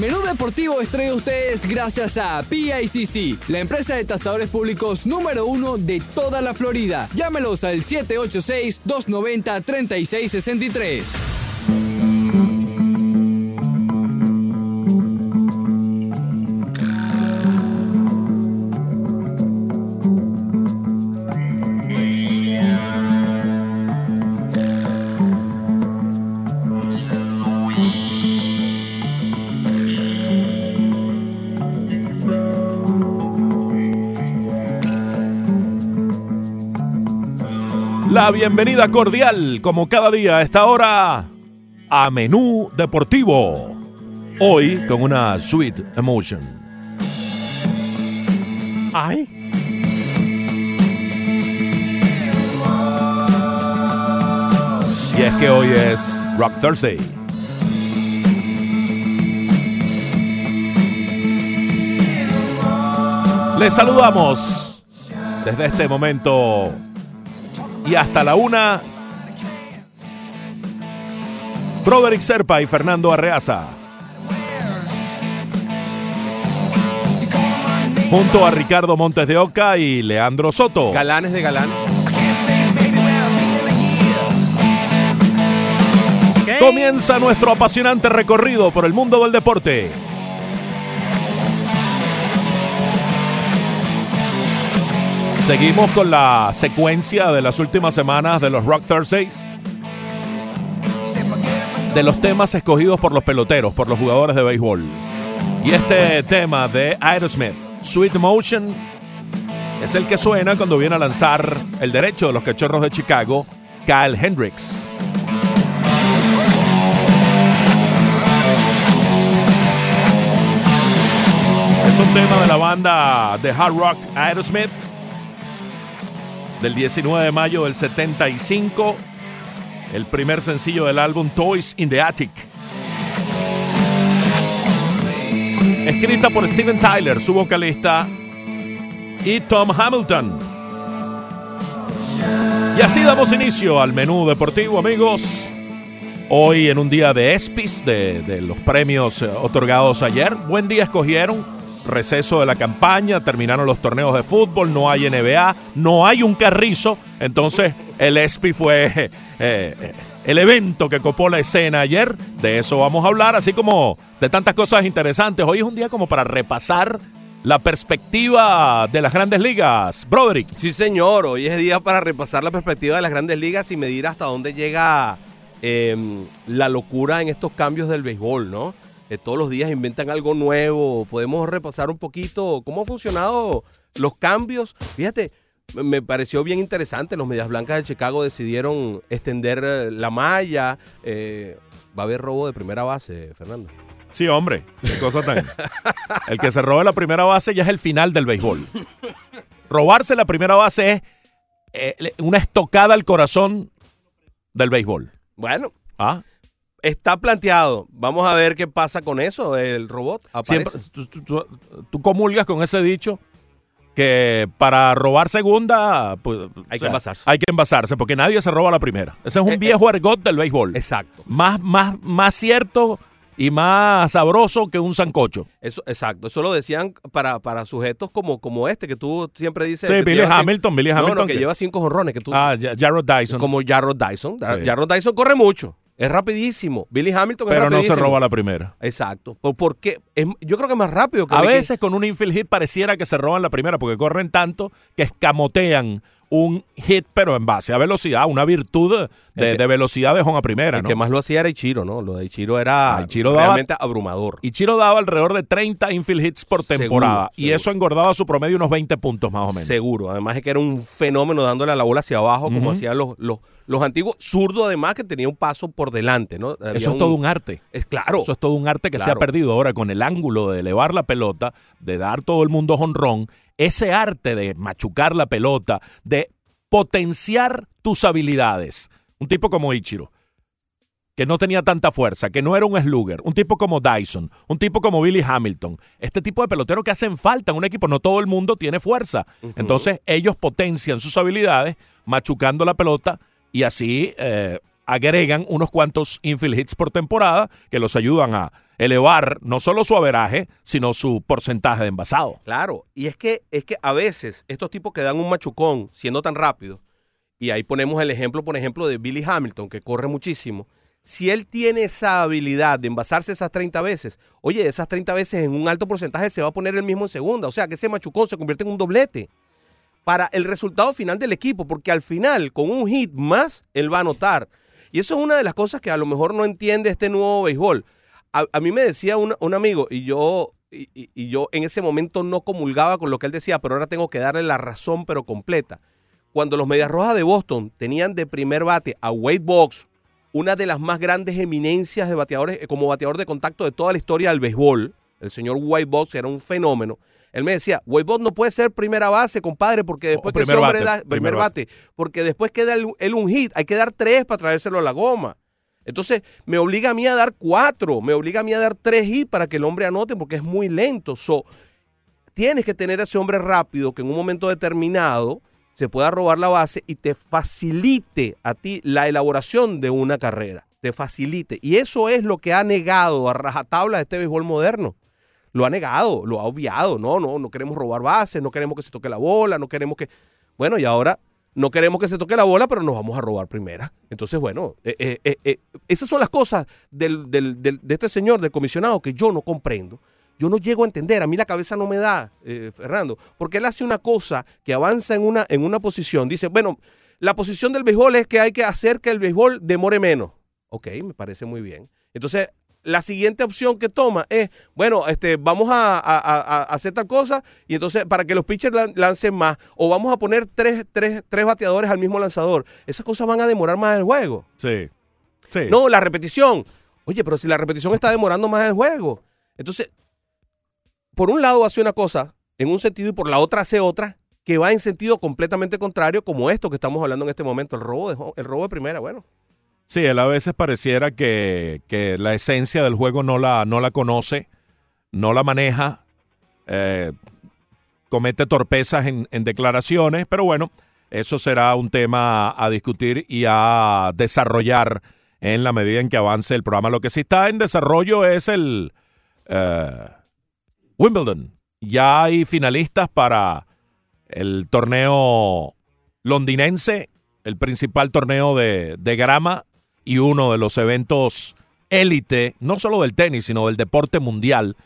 Menú Deportivo estrella ustedes gracias a PICC, la empresa de tasadores públicos número uno de toda la Florida. Llámelos al 786-290-3663. La bienvenida cordial, como cada día a esta hora, a Menú Deportivo. Hoy con una sweet emotion. Ay. Y es que hoy es Rock Thursday. Les saludamos desde este momento y hasta la una. Broderick Serpa y Fernando Arreaza. Junto a Ricardo Montes de Oca y Leandro Soto. Galanes de galán. Comienza nuestro apasionante recorrido por el mundo del deporte. Seguimos con la secuencia de las últimas semanas de los Rock Thursdays. De los temas escogidos por los peloteros, por los jugadores de béisbol. Y este tema de Aerosmith, Sweet Motion, es el que suena cuando viene a lanzar el derecho de los cachorros de Chicago, Kyle Hendricks. Es un tema de la banda de hard rock Aerosmith del 19 de mayo del 75, el primer sencillo del álbum Toys in the Attic. Escrita por Steven Tyler, su vocalista, y Tom Hamilton. Y así damos inicio al menú deportivo, amigos. Hoy en un día de ESPIS, de, de los premios eh, otorgados ayer. Buen día escogieron receso de la campaña, terminaron los torneos de fútbol, no hay NBA, no hay un carrizo, entonces el ESPI fue eh, eh, el evento que copó la escena ayer, de eso vamos a hablar, así como de tantas cosas interesantes. Hoy es un día como para repasar la perspectiva de las grandes ligas. Broderick. Sí, señor, hoy es día para repasar la perspectiva de las grandes ligas y medir hasta dónde llega eh, la locura en estos cambios del béisbol, ¿no? Todos los días inventan algo nuevo. Podemos repasar un poquito cómo han funcionado los cambios. Fíjate, me pareció bien interesante. Los Medias Blancas de Chicago decidieron extender eh, la malla. Eh, va a haber robo de primera base, Fernando. Sí, hombre, qué cosa tan. el que se robe la primera base ya es el final del béisbol. Robarse la primera base es eh, una estocada al corazón del béisbol. Bueno. ¿Ah? Está planteado. Vamos a ver qué pasa con eso. El robot aparece. tú, comulgas con ese dicho que para robar segunda pues, hay que envasarse. Hay que envasarse porque nadie se roba la primera. Ese es un eh, viejo eh, argot del béisbol. Exacto. Más, más, más cierto y más sabroso que un sancocho. Eso, exacto. Eso lo decían para, para sujetos como, como este, que tú siempre dices. Sí, Billy Hamilton, Billy Hamilton. No, que, lleva cinco jorrones. Que tú, ah, Jarrod Dyson. Como Jarrod Dyson. Jarrod Dyson corre mucho. Es rapidísimo. Billy Hamilton Pero no se roba la primera. Exacto. Porque yo creo que es más rápido que A veces con un infield hit pareciera que se roban la primera porque corren tanto que escamotean un hit, pero en base a velocidad, una virtud de, velocidad de a primera. El ¿no? que más lo hacía era Ichiro, ¿no? Lo de Ichiro era ah, realmente abrumador. Ichiro daba alrededor de 30 infield hits por temporada y eso engordaba su promedio unos 20 puntos más o menos. Seguro. Además es que era un fenómeno dándole a la bola hacia abajo, como hacían los, los, los antiguos. Zurdo, además, que tenía un paso por delante, ¿no? eso es todo un arte. Es claro. Eso es todo un arte que se ha perdido ahora con el ángulo de elevar la pelota, de dar todo el mundo honrón ese arte de machucar la pelota, de potenciar tus habilidades. Un tipo como Ichiro, que no tenía tanta fuerza, que no era un slugger, un tipo como Dyson, un tipo como Billy Hamilton, este tipo de pelotero que hacen falta en un equipo, no todo el mundo tiene fuerza. Entonces ellos potencian sus habilidades machucando la pelota y así eh, agregan unos cuantos infield hits por temporada que los ayudan a elevar no solo su averaje, sino su porcentaje de envasado. Claro, y es que, es que a veces estos tipos que dan un machucón siendo tan rápido, y ahí ponemos el ejemplo, por ejemplo, de Billy Hamilton, que corre muchísimo, si él tiene esa habilidad de envasarse esas 30 veces, oye, esas 30 veces en un alto porcentaje se va a poner el mismo en segunda, o sea que ese machucón se convierte en un doblete para el resultado final del equipo, porque al final, con un hit más, él va a anotar. Y eso es una de las cosas que a lo mejor no entiende este nuevo béisbol. A, mí me decía un, amigo, y yo, y, yo en ese momento no comulgaba con lo que él decía, pero ahora tengo que darle la razón, pero completa. Cuando los Medias Rojas de Boston tenían de primer bate a Wade Box, una de las más grandes eminencias de bateadores, como bateador de contacto de toda la historia del béisbol, el señor Wade Box era un fenómeno. Él me decía, Box no puede ser primera base, compadre, porque después que ese hombre da primer, bate, porque después queda él un hit, hay que dar tres para traérselo a la goma. Entonces, me obliga a mí a dar cuatro, me obliga a mí a dar tres hits para que el hombre anote porque es muy lento. So, tienes que tener a ese hombre rápido que en un momento determinado se pueda robar la base y te facilite a ti la elaboración de una carrera. Te facilite. Y eso es lo que ha negado a rajatabla este béisbol moderno. Lo ha negado, lo ha obviado. No, no, no queremos robar bases, no queremos que se toque la bola, no queremos que. Bueno, y ahora no queremos que se toque la bola, pero nos vamos a robar primera. Entonces, bueno, eh, eh, eh, esas son las cosas de este señor, del comisionado, que yo no comprendo. Yo no llego a entender, a mí la cabeza no me da, Fernando, porque él hace una cosa que avanza en una, en una posición. Dice, bueno, la posición del béisbol es que hay que hacer que el béisbol demore menos. Ok, me parece muy bien. Entonces, la siguiente opción que toma es, bueno, este, vamos a, hacer tal cosa y entonces para que los pitchers lancen más o vamos a poner tres, tres, tres bateadores al mismo lanzador. Esas cosas van a demorar más el juego. Sí. sí. No, la repetición. Oye, pero si la repetición está demorando más el juego. Entonces, por un lado hace una cosa en un sentido y por la otra hace otra que va en sentido completamente contrario como esto que estamos hablando en este momento, el robo de, el robo de primera, bueno. Sí, él a veces pareciera que, la esencia del juego no la, no la conoce, no la maneja, eh, comete torpezas en, declaraciones, pero bueno, eso será un tema a discutir y a desarrollar en la medida en que avance el programa. Lo que sí está en desarrollo es el eh, Wimbledon. Ya hay finalistas para el torneo londinense, el principal torneo de, de grama y uno de los eventos élite, no solo del tenis, sino del deporte mundial,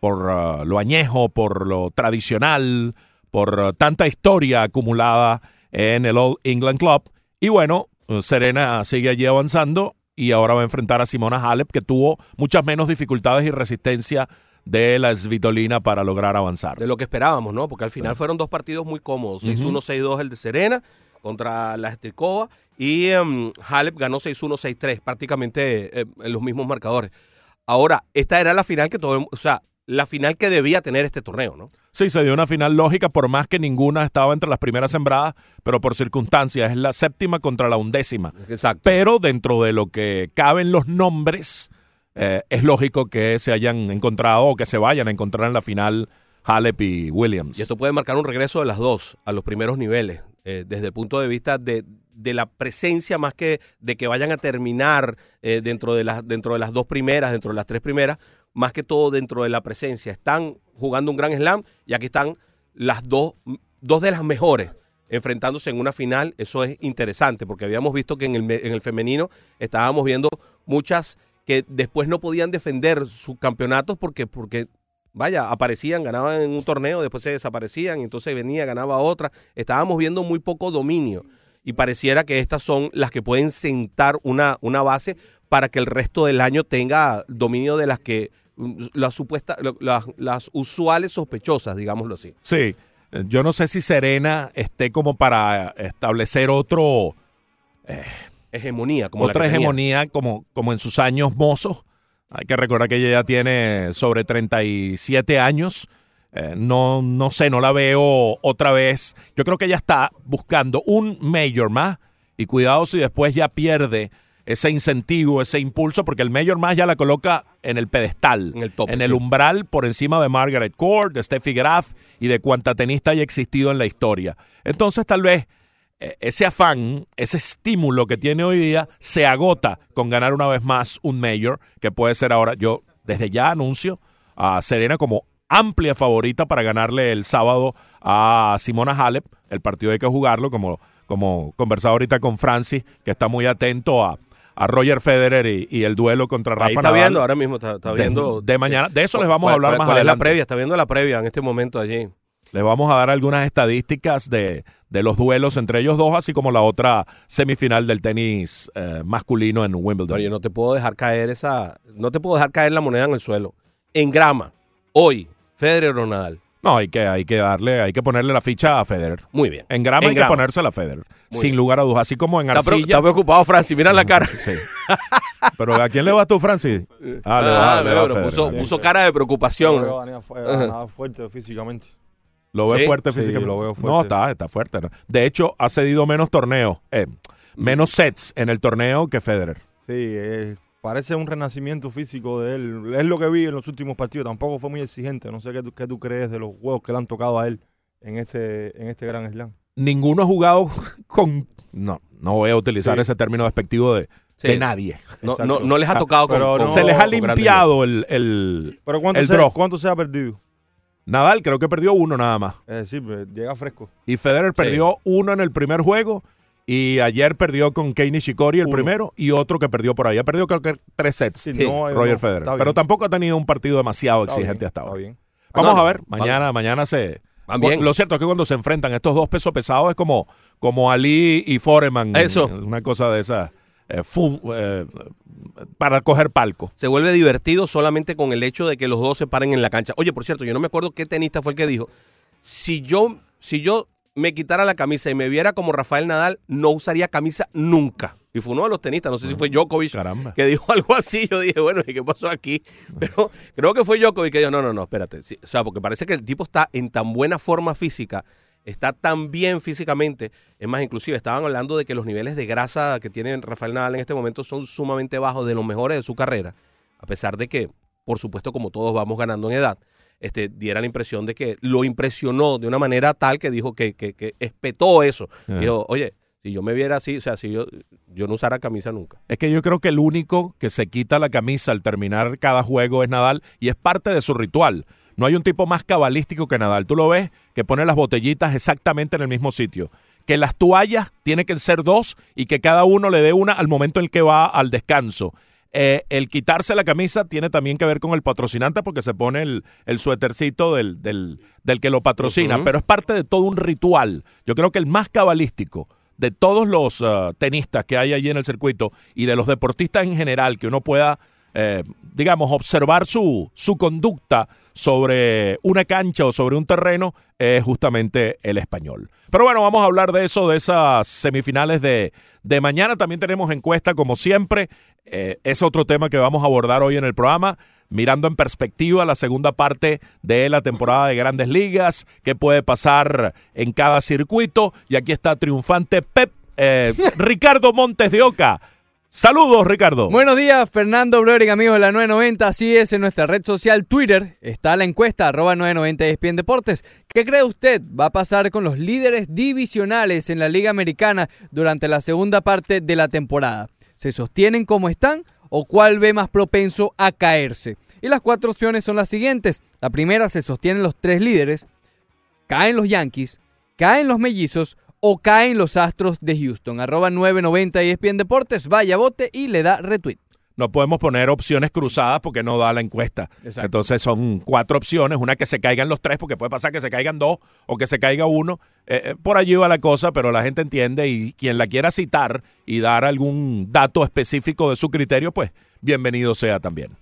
por uh, lo añejo, por lo tradicional, por uh, tanta historia acumulada en el All England Club. Y bueno, uh, Serena sigue allí avanzando y ahora va a enfrentar a Simona Halep, que tuvo muchas menos dificultades y resistencia de la Svitolina para lograr avanzar. De lo que esperábamos, ¿no? Porque al final fueron dos partidos muy cómodos. 6-1, 6-2 el de Serena contra la Strikova y um, Halep ganó 6-1, 6-3, prácticamente eh, en los mismos marcadores. Ahora, esta era la final que todo, o sea, la final que debía tener este torneo, ¿no? Sí, se dio una final lógica, por más que ninguna estaba entre las primeras sembradas, pero por circunstancias es la séptima contra la undécima. Exacto. Pero dentro de lo que caben los nombres, eh, es lógico que se hayan encontrado o que se vayan a encontrar en la final Halep y Williams. Y esto puede marcar un regreso de las dos a los primeros niveles eh, desde el punto de vista de, la presencia más que de que vayan a terminar eh, dentro, de las, dentro de las dos primeras, dentro de las tres primeras, más que todo dentro de la presencia. Están jugando un gran slam y aquí están las dos, dos de las mejores enfrentándose en una final. Eso es interesante porque habíamos visto que en el, en el femenino estábamos viendo muchas que después no podían defender sus campeonatos porque, porque vaya, aparecían, ganaban en un torneo, después se desaparecían, y entonces venía, ganaba otra. Estábamos viendo muy poco dominio y pareciera que estas son las que pueden sentar una, una base para que el resto del año tenga dominio de las que mm, las supuestas, las, las usuales sospechosas, digámoslo así. Sí, yo no sé si Serena esté como para establecer otro... Eh, hegemonía, como otra hegemonía como, como en sus años mozos hay que recordar que ella ya tiene sobre 37 años. Eh, no, no sé, no la veo otra vez. Yo creo que ella está buscando un mayor más y cuidado si después ya pierde ese incentivo, ese impulso, porque el mayor más ya la coloca en el pedestal, en el, top, en el umbral por encima de Margaret Court, de Steffi Graf y de cuanta tenista haya existido en la historia. Entonces tal vez ese afán, ese estímulo que tiene hoy día se agota con ganar una vez más un mayor, que puede ser ahora, yo desde ya anuncio a Serena como amplia favorita para ganarle el sábado a Simona Halep. El partido hay que jugarlo, como, como conversado ahorita con Francis, que está muy atento a, a Roger Federer y, el duelo contra Rafa Ahí está viendo, ahora mismo está, viendo. De, mañana, de eso les vamos a hablar más cuál adelante. Es la previa, está viendo la previa en este momento allí. Les vamos a dar algunas estadísticas de, de los duelos entre ellos dos, así como la otra semifinal del tenis eh, masculino en Wimbledon. yo no te puedo dejar caer esa, no te puedo dejar caer la moneda en el suelo. En grama, hoy, Federer o Nadal. No, hay que, hay que darle, hay que ponerle la ficha a Federer. Muy bien. En grama hay que ponérsela a Federer. sin lugar a dudas. Así como en arcilla. Está, preocupado, Francis. Mira la cara. Sí. Pero ¿a quién le vas tú, Francis? Ah, le va, ah, le va puso, puso, cara de preocupación. Nada fuerte físicamente. Lo ve fuerte físicamente. lo veo fuerte. No, está, está fuerte. De hecho, ha cedido menos torneos, eh, menos sets en el torneo que Federer. Sí, eh, parece un renacimiento físico de él. Es lo que vi en los últimos partidos. Tampoco fue muy exigente. No sé qué tú, qué tú crees de los juegos que le han tocado a él en este, en este gran slam. Ninguno ha jugado con... No, no voy a utilizar ese término despectivo de, de nadie. No, no, no, les ha tocado pero Se les ha limpiado el, el, ¿Pero cuánto, el se, ¿cuánto se ha perdido? Nadal creo que perdió uno nada más. Eh, sí, pues, llega fresco. Y Federer perdió uno en el primer juego y ayer perdió con Kei Nishikori el primero y otro que perdió por ahí. Ha perdido creo que tres sets, Roger Federer. Pero tampoco ha tenido un partido demasiado exigente hasta ahora. Bien. Vamos a ver, mañana, mañana se... Lo cierto es que cuando se enfrentan estos dos pesos pesados es como, como Ali y Foreman. Eso. Una cosa de esa. Eh, eh, para coger palco. Se vuelve divertido solamente con el hecho de que los dos se paren en la cancha. Oye, por cierto, yo no me acuerdo qué tenista fue el que dijo, si yo, si yo me quitara la camisa y me viera como Rafael Nadal, no usaría camisa nunca. Y fue uno de los tenistas, no sé si fue Djokovic, que dijo algo así. Yo dije, bueno, ¿y qué pasó aquí? Pero creo que fue Djokovic que dijo, no, no, no, espérate. o sea, porque parece que el tipo está en tan buena forma física está tan bien físicamente. Es más, inclusive estaban hablando de que los niveles de grasa que tiene Rafael Nadal en este momento son sumamente bajos, de los mejores de su carrera, a pesar de que, por supuesto, como todos vamos ganando en edad, este, diera la impresión de que lo impresionó de una manera tal que dijo que, que, espetó eso. Dijo, oye, si yo me viera así, o sea, si yo, yo no usara camisa nunca. Es que yo creo que el único que se quita la camisa al terminar cada juego es Nadal y es parte de su ritual. No hay un tipo más cabalístico que Nadal. Tú lo ves que pone las botellitas exactamente en el mismo sitio. Que las toallas tiene que ser dos y que cada uno le dé una al momento en el que va al descanso. Eh, el quitarse la camisa tiene también que ver con el patrocinante porque se pone el, el suétercito del, del, que lo patrocina, pero es parte de todo un ritual. Yo creo que el más cabalístico de todos los uh, tenistas que hay allí en el circuito y de los deportistas en general que uno pueda, eh, digamos, observar su, su conducta sobre una cancha o sobre un terreno es justamente el español. Pero bueno, vamos a hablar de eso, de esas semifinales de, de mañana. También tenemos encuesta, como siempre. Eh, es otro tema que vamos a abordar hoy en el programa mirando en perspectiva la segunda parte de la temporada de grandes ligas, qué puede pasar en cada circuito. Y aquí está triunfante Pep, eh, Ricardo Montes de Oca. Saludos, Ricardo. Buenos días, Fernando Blering, amigos de la 990. Así es, en nuestra red social Twitter está la encuesta, arroba 990 ESPN Deportes. ¿Qué cree usted va a pasar con los líderes divisionales en la Liga Americana durante la segunda parte de la temporada? ¿Se sostienen como están o cuál ve más propenso a caerse? Y las cuatro opciones son las siguientes. La primera, se sostienen los tres líderes, caen los Yankees, caen los Mellizos o caen los Astros de Houston. Arroba 990 ESPN Deportes, vaya bote y le da retweet. No podemos poner opciones cruzadas porque no da la encuesta. Entonces son cuatro opciones, una que se caigan los tres, porque puede pasar que se caigan dos o que se caiga uno. Eh, eh, por allí va la cosa, pero la gente entiende y quien la quiera citar y dar algún dato específico de su criterio, pues bienvenido sea también.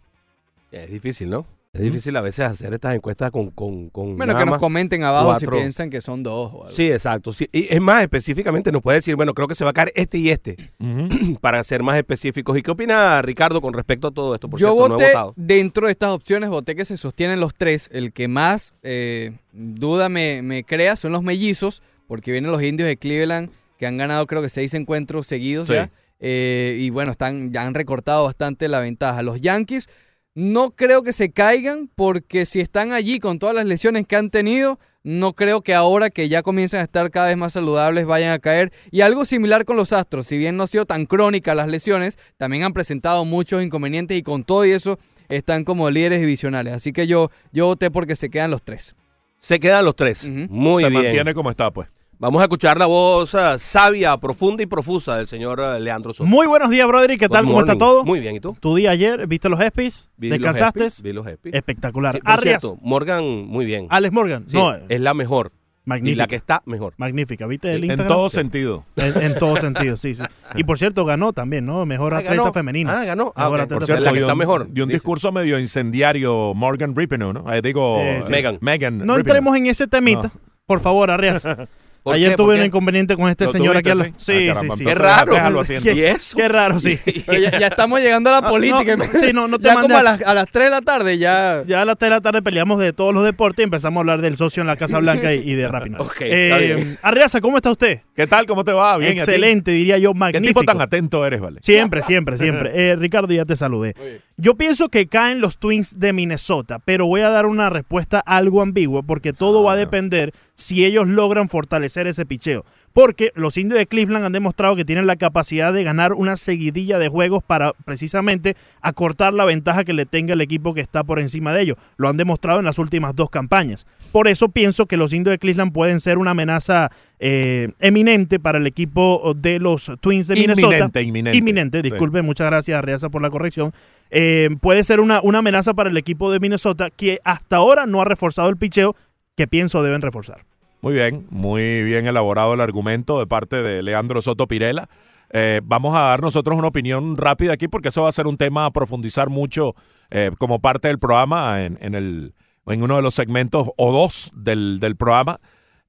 Es difícil, ¿no? Es difícil a veces hacer estas encuestas con... con, con bueno, que nos comenten abajo si piensan que son dos. O algo. Sí, exacto. Y es más, específicamente nos puede decir, bueno, creo que se va a caer este y este, para ser más específicos. ¿Y qué opina Ricardo con respecto a todo esto? Por Yo voté, dentro de estas opciones, voté que se sostienen los tres. El que más eh, duda me, me crea son los mellizos, porque vienen los indios de Cleveland, que han ganado creo que seis encuentros seguidos ya. Eh, y bueno, están, ya han recortado bastante la ventaja. Los Yankees No creo que se caigan porque si están allí con todas las lesiones que han tenido, no creo que ahora que ya comienzan a estar cada vez más saludables vayan a caer. Y algo similar con los Astros, si bien no ha sido tan crónica las lesiones, también han presentado muchos inconvenientes y con todo y eso están como líderes divisionales. Así que yo, yo voté porque se quedan los tres. Se quedan los tres. Muy Se bien. mantiene como está, pues. Vamos a escuchar la voz eh, sabia, profunda y profusa del señor eh, Leandro Soto. Muy buenos días, brother. ¿y ¿Qué Good tal? ¿Cómo está todo? Muy bien, ¿y tú? Tu día ayer, ¿viste los ESPYs? Los ¿Descansaste? Epis, Vi los Epis. Espectacular. Sí, por cierto, Morgan, muy bien. Alex Morgan. Sí, no, es la mejor. Y magnífica. la que está mejor. Magnífica. ¿Viste el En Instagram? todo sentido. En, en todo sentido, sí, sí. Y por cierto, ganó también, ¿no? Mejor Ah, atleta ganó. femenina. Ah, ganó. Ah, Mejor ok. atleta Por cierto, la que está mejor. dio un dice. discurso medio incendiario Morgan Rippenoe, ¿no? Eh, digo, Eh, sí. Megan. Megan. No Rapinoe. entremos en ese temita. No. Por favor, Arrias. ¿Por Ayer qué? tuve ¿Por un qué? inconveniente con este ¿Lo señor aquí. al- sí? Sí, Ah, sí, caramba, sí. Qué raro. déjalo así, ¿Y eso? Qué raro, sí. Pero ya, ya estamos llegando a la política. no, sí, no, no te ya mandé como a- las, a las 3 de la tarde ya... Ya a las 3 de la tarde peleamos de todos los deportes y empezamos a hablar del socio en la Casa Blanca y, y de Rapino. Ok, bien. Arriaza, ¿cómo está usted? ¿Qué tal? ¿Cómo te va? Bien. Excelente, diría yo, ¿Qué magnífico. tipo tan atento eres, vale? Siempre, siempre, siempre. Eh, Ricardo, ya te saludé. Yo pienso que caen los Twins de Minnesota, pero voy a dar una respuesta algo ambigua porque todo va a depender si ellos logran fortalecer ese picheo. Porque los indios de Cleveland han demostrado que tienen la capacidad de ganar una seguidilla de juegos para precisamente acortar la ventaja que le tenga el equipo que está por encima de ellos. Lo han demostrado en las últimas dos campañas. Por eso pienso que los indios de Cleveland pueden ser una amenaza eh, eminente para el equipo de los Twins de Minnesota. Inminente, inminente. Inminente, Sí. disculpe, muchas gracias Arriaza por la corrección. Eh, puede ser una, una amenaza para el equipo de Minnesota que hasta ahora no ha reforzado el picheo que pienso deben reforzar. Muy bien, muy bien elaborado el argumento de parte de Leandro Soto Pirela. Eh, vamos a dar nosotros una opinión rápida aquí porque eso va a ser un tema a profundizar mucho eh, como parte del programa en, en el, en uno de los segmentos o dos del, del programa.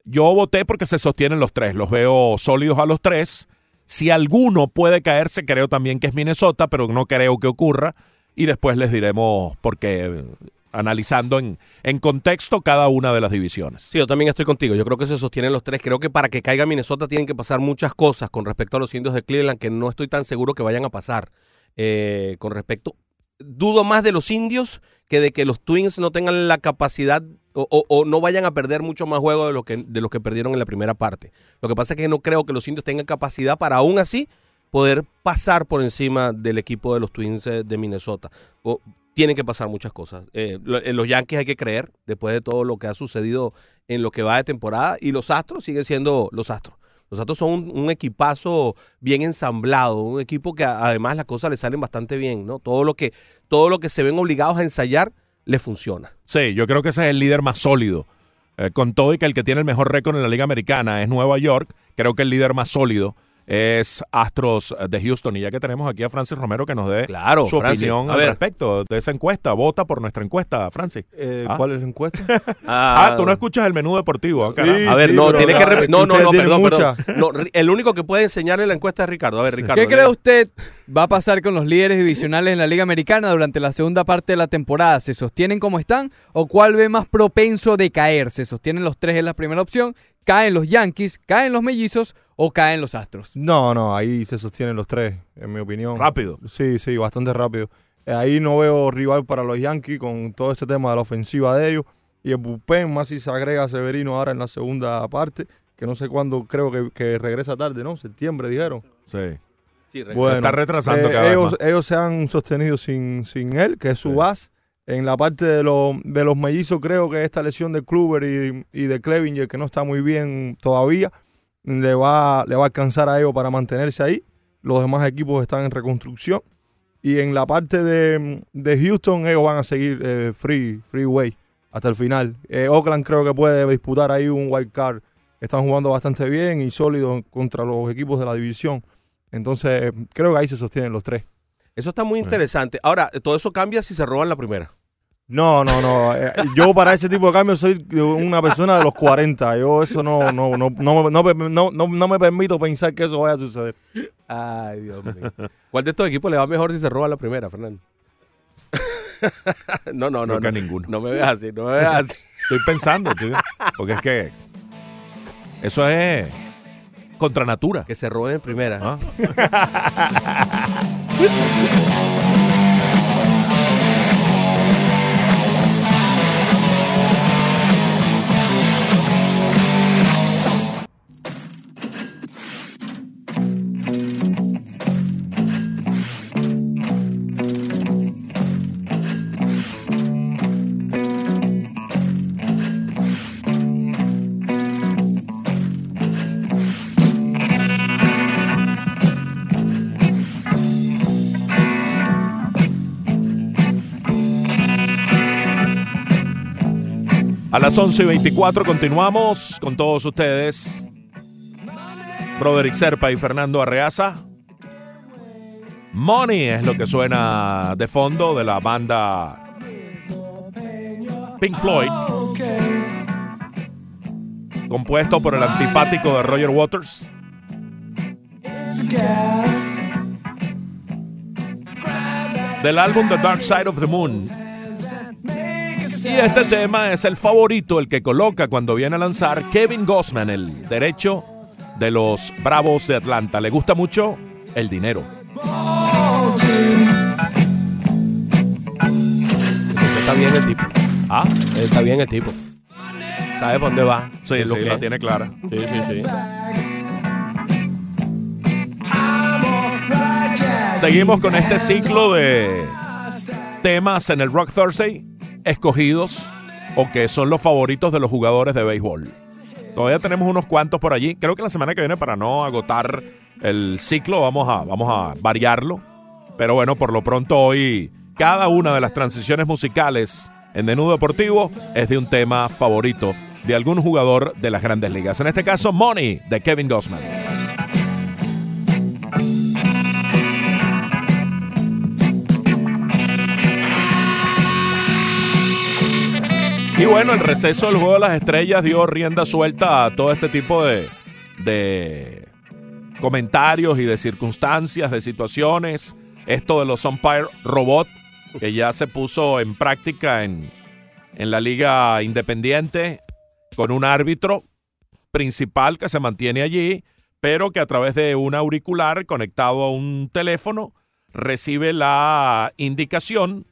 Yo voté porque se sostienen los tres, los veo sólidos a los tres. Si alguno puede caerse, creo también que es Minnesota, pero no creo que ocurra. Y después les diremos por qué, analizando en, en contexto cada una de las divisiones. Sí, yo también estoy contigo. Yo creo que se sostienen los tres. Creo que para que caiga Minnesota tienen que pasar muchas cosas con respecto a los indios de Cleveland que no estoy tan seguro que vayan a pasar. Eh, con respecto, dudo más de los indios que de que los Twins no tengan la capacidad o, no vayan a perder mucho más juego de lo, que, de lo que perdieron en la primera parte. Lo que pasa es que no creo que los indios tengan capacidad para aún así poder pasar por encima del equipo de los Twins eh, de Minnesota. O- tienen que pasar muchas cosas. Eh, lo- en los Yankees hay que creer, después de todo lo que ha sucedido en lo que va de temporada, y los Astros siguen siendo los Astros. Los Astros son un, un equipazo bien ensamblado, un equipo que además las cosas le salen bastante bien, ¿no? Todo lo que, todo lo que se ven obligados a ensayar les funciona. Sí, yo creo que ese es el líder más sólido. Eh, con todo y que el que tiene el mejor récord en la Liga Americana es Nueva York, creo que el líder más sólido es Astros de Houston. Y ya que tenemos aquí a Francis Romero que nos dé Claro, su Francis. opinión al ver. respecto de esa encuesta. Vota por nuestra encuesta, Francis. Eh, Ah. ¿Cuál es la encuesta? Ah, tú no escuchas el menú deportivo. ah, caramba. A ver, sí, no, tiene que... la- rep- No, no, no, perdón, mucha. perdón. No, Ri- el único que puede enseñarle la encuesta es Ricardo. A ver, Ricardo. ¿Qué cree usted va a pasar con los líderes divisionales en la Liga Americana durante la segunda parte de la temporada? ¿Se sostienen como están o cuál ve más propenso de caer? ¿Se sostienen los tres en la primera opción? ¿Caen los Yankees? ¿Caen los Mellizos? ¿O caen los Astros? No, no, ahí se sostienen los tres, en mi opinión. Rápido. Sí, sí, bastante rápido. Eh, ahí no veo rival para los Yankees con todo este tema de la ofensiva de ellos. Y el bullpen, más si se agrega a Severino ahora en la segunda parte, que no sé cuándo, creo que, que regresa tarde, ¿no? Septiembre, dijeron. Sí. Sí. Bueno, está retrasando eh, cada vez ellos, más. ellos se han sostenido sin, sin él, que es su Sí. base. En la parte de, los de los mellizos, creo que esta lesión de Kluber y, de Clevinger, que no está muy bien todavía, le va, le va a alcanzar a ellos para mantenerse ahí. Los demás equipos están en reconstrucción. Y en la parte de, de Houston, ellos van a seguir eh, free, freeway hasta el final. Eh, Oakland creo que puede disputar ahí un wild card. Están jugando bastante bien y sólido contra los equipos de la división. Entonces, creo que ahí se sostienen los tres. Eso está muy interesante. Ahora, todo eso cambia si se roban la primera. No, no, no. eh, yo para ese tipo de cambio soy una persona de los 40. Yo eso no, no, no, no, no, me- no, no, me permito pensar que eso vaya a suceder. Ay, Dios mío. ¿Cuál de estos equipos le va mejor si se roba la primera, Fernando? no, no, no. Creo que No, a ninguno. no me veas así, no me veas así. Estoy pensando, tío, porque es que eso es contra natura. Que se roben en primera. ¿ah? Woo! A las 11 y 24 continuamos con todos ustedes. Broderick Serpa y Fernando Arreaza. Money es lo que suena de fondo de la banda Pink Floyd. Compuesto por el antipático de Roger Waters. Del álbum The Dark Side of the Moon. Y este tema es el favorito, el que coloca cuando viene a lanzar Kevin Gossman, el derecho de los Bravos de Atlanta. Le gusta mucho el dinero. Ese está bien el tipo. Ah, Está bien el tipo. ¿Sabe por dónde va? sí, Es lo que la es. tiene clara. Sí, sí, sí. Seguimos con este ciclo de temas en el Rock Thursday escogidos o que son los favoritos de los jugadores de béisbol. Todavía tenemos unos cuantos por allí. Creo que la semana que viene, para no agotar el ciclo, vamos a, vamos a variarlo. Pero bueno, por lo pronto hoy, cada una de las transiciones musicales en Denudo Deportivo es de un tema favorito de algún jugador de las grandes ligas. En este caso, Money de Kevin Gossman. Y bueno, el receso del juego de las estrellas dio rienda suelta a todo este tipo de, de comentarios y de circunstancias, de situaciones. Esto de los umpire robot, que ya se puso en práctica en, en la liga independiente con un árbitro principal que se mantiene allí, pero que a través de un auricular conectado a un teléfono recibe la indicación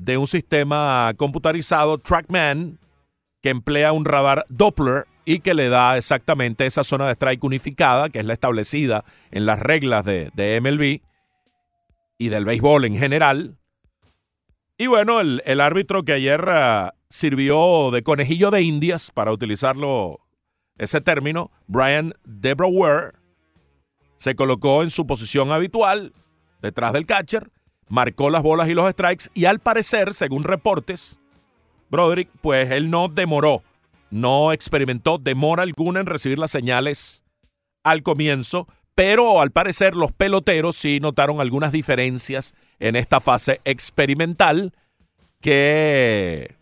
de un sistema computarizado TrackMan que emplea un radar Doppler y que le da exactamente esa zona de strike unificada, que es la establecida en las reglas de, de MLB y del béisbol en general. Y bueno, el, el árbitro que ayer ah, sirvió de conejillo de indias, para utilizarlo ese término, Brian Debrower, se colocó en su posición habitual, detrás del catcher, marcó las bolas y los strikes y al parecer, según reportes, Broderick, pues él no demoró, no experimentó demora alguna en recibir las señales al comienzo, pero al parecer los peloteros sí notaron algunas diferencias en esta fase experimental que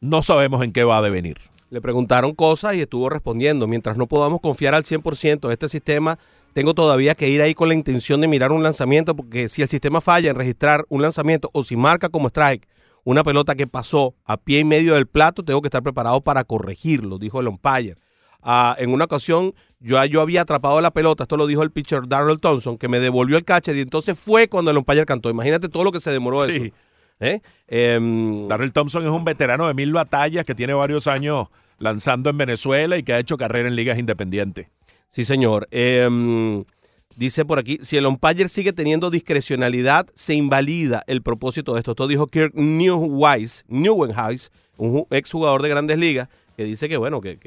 no sabemos en qué va a devenir. Le preguntaron cosas y estuvo respondiendo. Mientras no podamos confiar al 100% en este sistema, tengo todavía que ir ahí con la intención de mirar un lanzamiento, porque si el sistema falla en registrar un lanzamiento o si marca como strike una pelota que pasó a pie y medio del plato, tengo que estar preparado para corregirlo, dijo el umpire. Ah, en una ocasión yo, yo había atrapado la pelota, esto lo dijo el pitcher Darrell Thompson, que me devolvió el catcher y entonces fue cuando el umpire cantó. Imagínate todo lo que se demoró Sí. eso. ¿Eh? Em, Darrell Thompson es un veterano de mil batallas que tiene varios años lanzando en Venezuela y que ha hecho carrera en ligas independientes. Sí, señor. Em, dice por aquí, si el umpire sigue teniendo discrecionalidad, se invalida el propósito de esto. Esto dijo Kirk Newwise, Neuwenhuis, un ju- exjugador de grandes ligas, que dice que, bueno, que,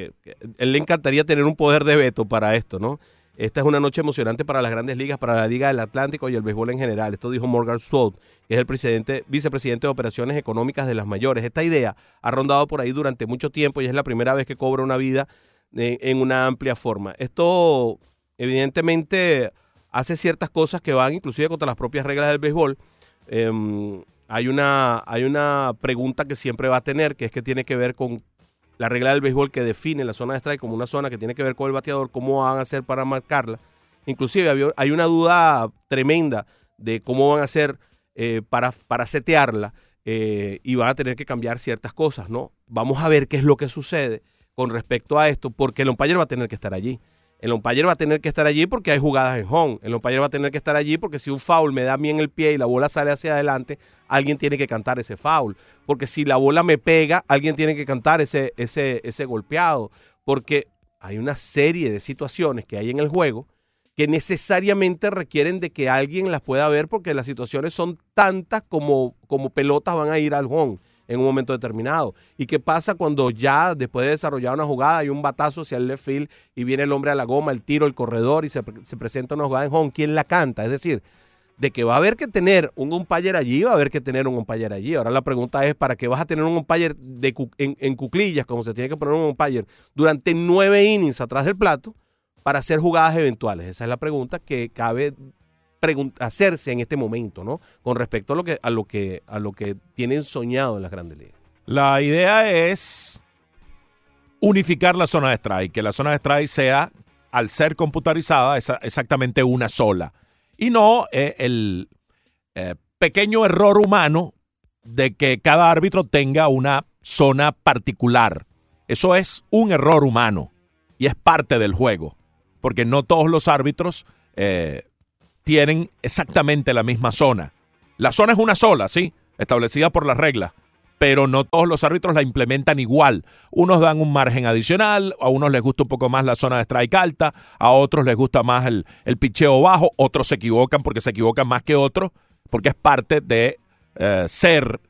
él le encantaría tener un poder de veto para esto, ¿no? Esta es una noche emocionante para las grandes ligas, para la Liga del Atlántico y el béisbol en general. Esto dijo Morgan Swold, que es el presidente, vicepresidente de operaciones económicas de las mayores. Esta idea ha rondado por ahí durante mucho tiempo y es la primera vez que cobra una vida en una amplia forma. Esto evidentemente hace ciertas cosas que van inclusive contra las propias reglas del béisbol. Em, hay, una, hay una pregunta que siempre va a tener, que es que tiene que ver con la regla del béisbol que define la zona de strike como una zona que tiene que ver con el bateador, cómo van a hacer para marcarla. Inclusive hay una duda tremenda de cómo van a hacer eh, para, para setearla eh, y van a tener que cambiar ciertas cosas, ¿no? Vamos a ver qué es lo que sucede con respecto a esto, porque el umpire va a tener que estar allí. El umpire va a tener que estar allí porque hay jugadas en home. El umpire va a tener que estar allí porque si un foul me da a mí en el pie y la bola sale hacia adelante, alguien tiene que cantar ese foul. Porque si la bola me pega, alguien tiene que cantar ese, ese, ese golpeado. Porque hay una serie de situaciones que hay en el juego que necesariamente requieren de que alguien las pueda ver porque las situaciones son tantas como, como pelotas van a ir al home en un momento determinado. ¿Y qué pasa cuando ya después de desarrollar una jugada hay un batazo hacia el left field y viene el hombre a la goma, el tiro, el corredor y se, pre- se presenta una jugada en home? ¿Quién la canta? Es decir, de que va a haber que tener un umpire allí, va a haber que tener un umpire allí. Ahora la pregunta es, ¿para qué vas a tener un umpire en, cuclillas, como se tiene que poner un umpire, durante nueve innings atrás del plato para hacer jugadas eventuales? Esa es la pregunta que cabe hacerse en este momento, ¿no? Con respecto a lo que, a lo que, a lo que tienen soñado en las grandes ligas. La idea es unificar la zona de strike, que la zona de strike sea, al ser computarizada, exactamente una sola. Y no eh, el eh, pequeño error humano de que cada árbitro tenga una zona particular. Eso es un error humano y es parte del juego, porque no todos los árbitros eh, tienen exactamente la misma zona. La zona es una sola, sí, establecida por las reglas, pero no todos los árbitros la implementan igual. Unos dan un margen adicional, a unos les gusta un poco más la zona de strike alta, a otros les gusta más el, el picheo bajo, otros se equivocan porque se equivocan más que otros, porque es parte de eh, ser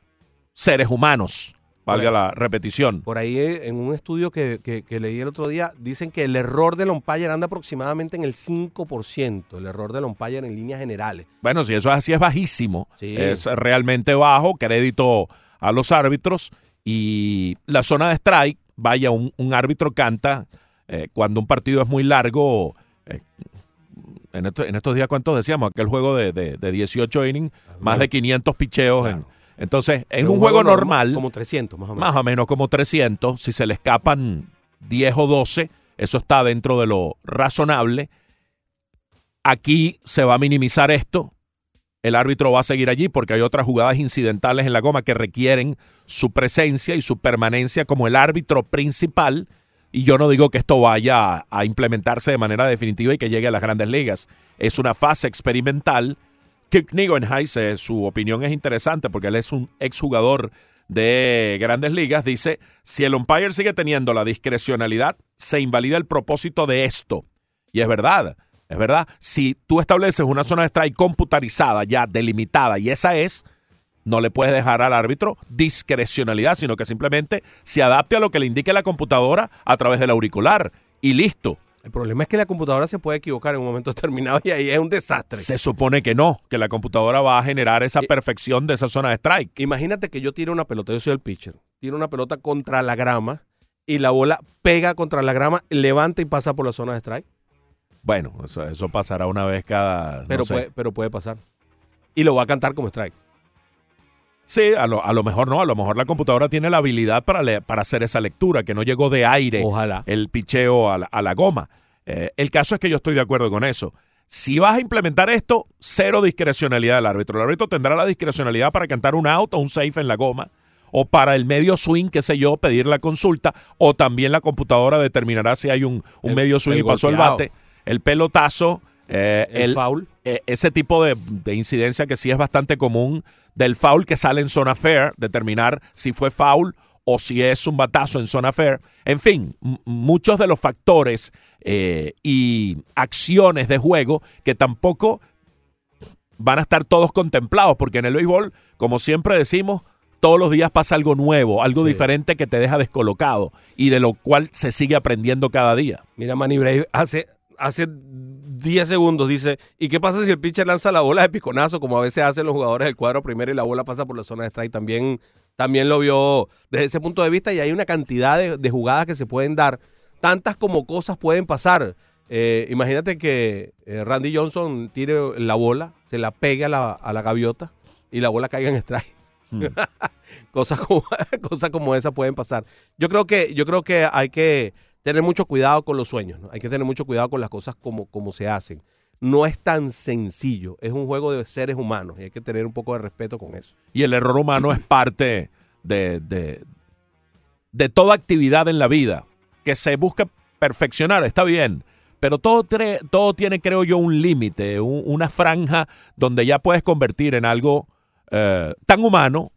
seres humanos, valga la repetición. Por ahí eh, en un estudio que, que- que leí el otro día, dicen que el error del umpire anda aproximadamente en el 5%, el error del umpire en líneas generales. Bueno, si eso es así es bajísimo, Sí. es realmente bajo, crédito a los árbitros y la zona de strike, vaya, un, un árbitro canta eh, cuando un partido es muy largo. eh, en, esto- en estos días, ¿cuántos decíamos? Aquel juego de, de- de 18 innings, más de 500 picheos. en- entonces, en un, juego, normal, Como 300 más o menos. más o menos como 300, si se le escapan 10 o 12, eso está dentro de lo razonable. Aquí se va a minimizar esto. El árbitro va a seguir allí porque hay otras jugadas incidentales en la goma que requieren su presencia y su permanencia como el árbitro principal. Y yo no digo que esto vaya a implementarse de manera definitiva y que llegue a las grandes ligas. Es una fase experimental. Kirk Nigenheis, su opinión es interesante porque él es un exjugador de grandes ligas. Dice, si el umpire sigue teniendo la discrecionalidad, se invalida el propósito de esto. Y es verdad, es verdad. Si tú estableces una zona de strike computarizada, ya delimitada, y esa es, no le puedes dejar al árbitro discrecionalidad, sino que simplemente se adapte a lo que le indique la computadora a través del auricular. Y listo. El problema es que la computadora se puede equivocar en un momento determinado y ahí es un desastre. Se supone que no, que la computadora va a generar esa perfección de esa zona de strike. Imagínate que yo tiro una pelota, yo soy el pitcher, tiro una pelota contra la grama y la bola pega contra la grama, levanta y pasa por la zona de strike. Bueno, eso, eso pasará una vez cada. no Pero, sé. puede, pero puede pasar. Y lo va a cantar como strike. Sí, a lo, a lo mejor no, a lo mejor la computadora tiene la habilidad para, le- para hacer esa lectura, que no llegó de aire Ojalá. el picheo a la, a la goma. Eh, el caso es que yo estoy de acuerdo con eso. Si vas a implementar esto, cero discrecionalidad del árbitro. El árbitro tendrá la discrecionalidad para cantar un out o un safe en la goma, o para el medio swing, qué sé yo, pedir la consulta, o también la computadora determinará si hay un, un El- medio swing el y pasó el golpeado. bate, el pelotazo, eh, El, foul. Eh, ese tipo de, de incidencia que sí es bastante común del foul que sale en zona fair, determinar si fue foul o si es un batazo en zona fair. En fin, muchos de los factores eh, y acciones de juego que tampoco van a estar todos contemplados, porque en el béisbol, como siempre decimos, todos los días pasa algo nuevo, algo Sí. diferente que te deja descolocado y de lo cual se sigue aprendiendo cada día. Mira, Manny Brave hace, hace 10 segundos dice, ¿y qué pasa si el pitcher lanza la bola de piconazo, como a veces hacen los jugadores del cuadro primero y la bola pasa por la zona de strike? También, también lo vio desde ese punto de vista y hay una cantidad de, de jugadas que se pueden dar, tantas como cosas pueden pasar. Eh, imagínate que eh, Randy Johnson tire la bola, se la pegue a la, a la gaviota y la bola caiga en strike. cosas, como, cosas como esas pueden pasar. Yo creo que, yo creo que hay que tener mucho cuidado con los sueños, ¿no? hay que tener mucho cuidado con las cosas como, como se hacen. No es tan sencillo, es un juego de seres humanos y hay que tener un poco de respeto con eso. Y el error humano es parte de, de, de toda actividad en la vida. Que se busca perfeccionar, está bien. Pero todo, todo tiene, creo yo, un límite, un- una franja donde ya puedes convertir en algo eh, tan humano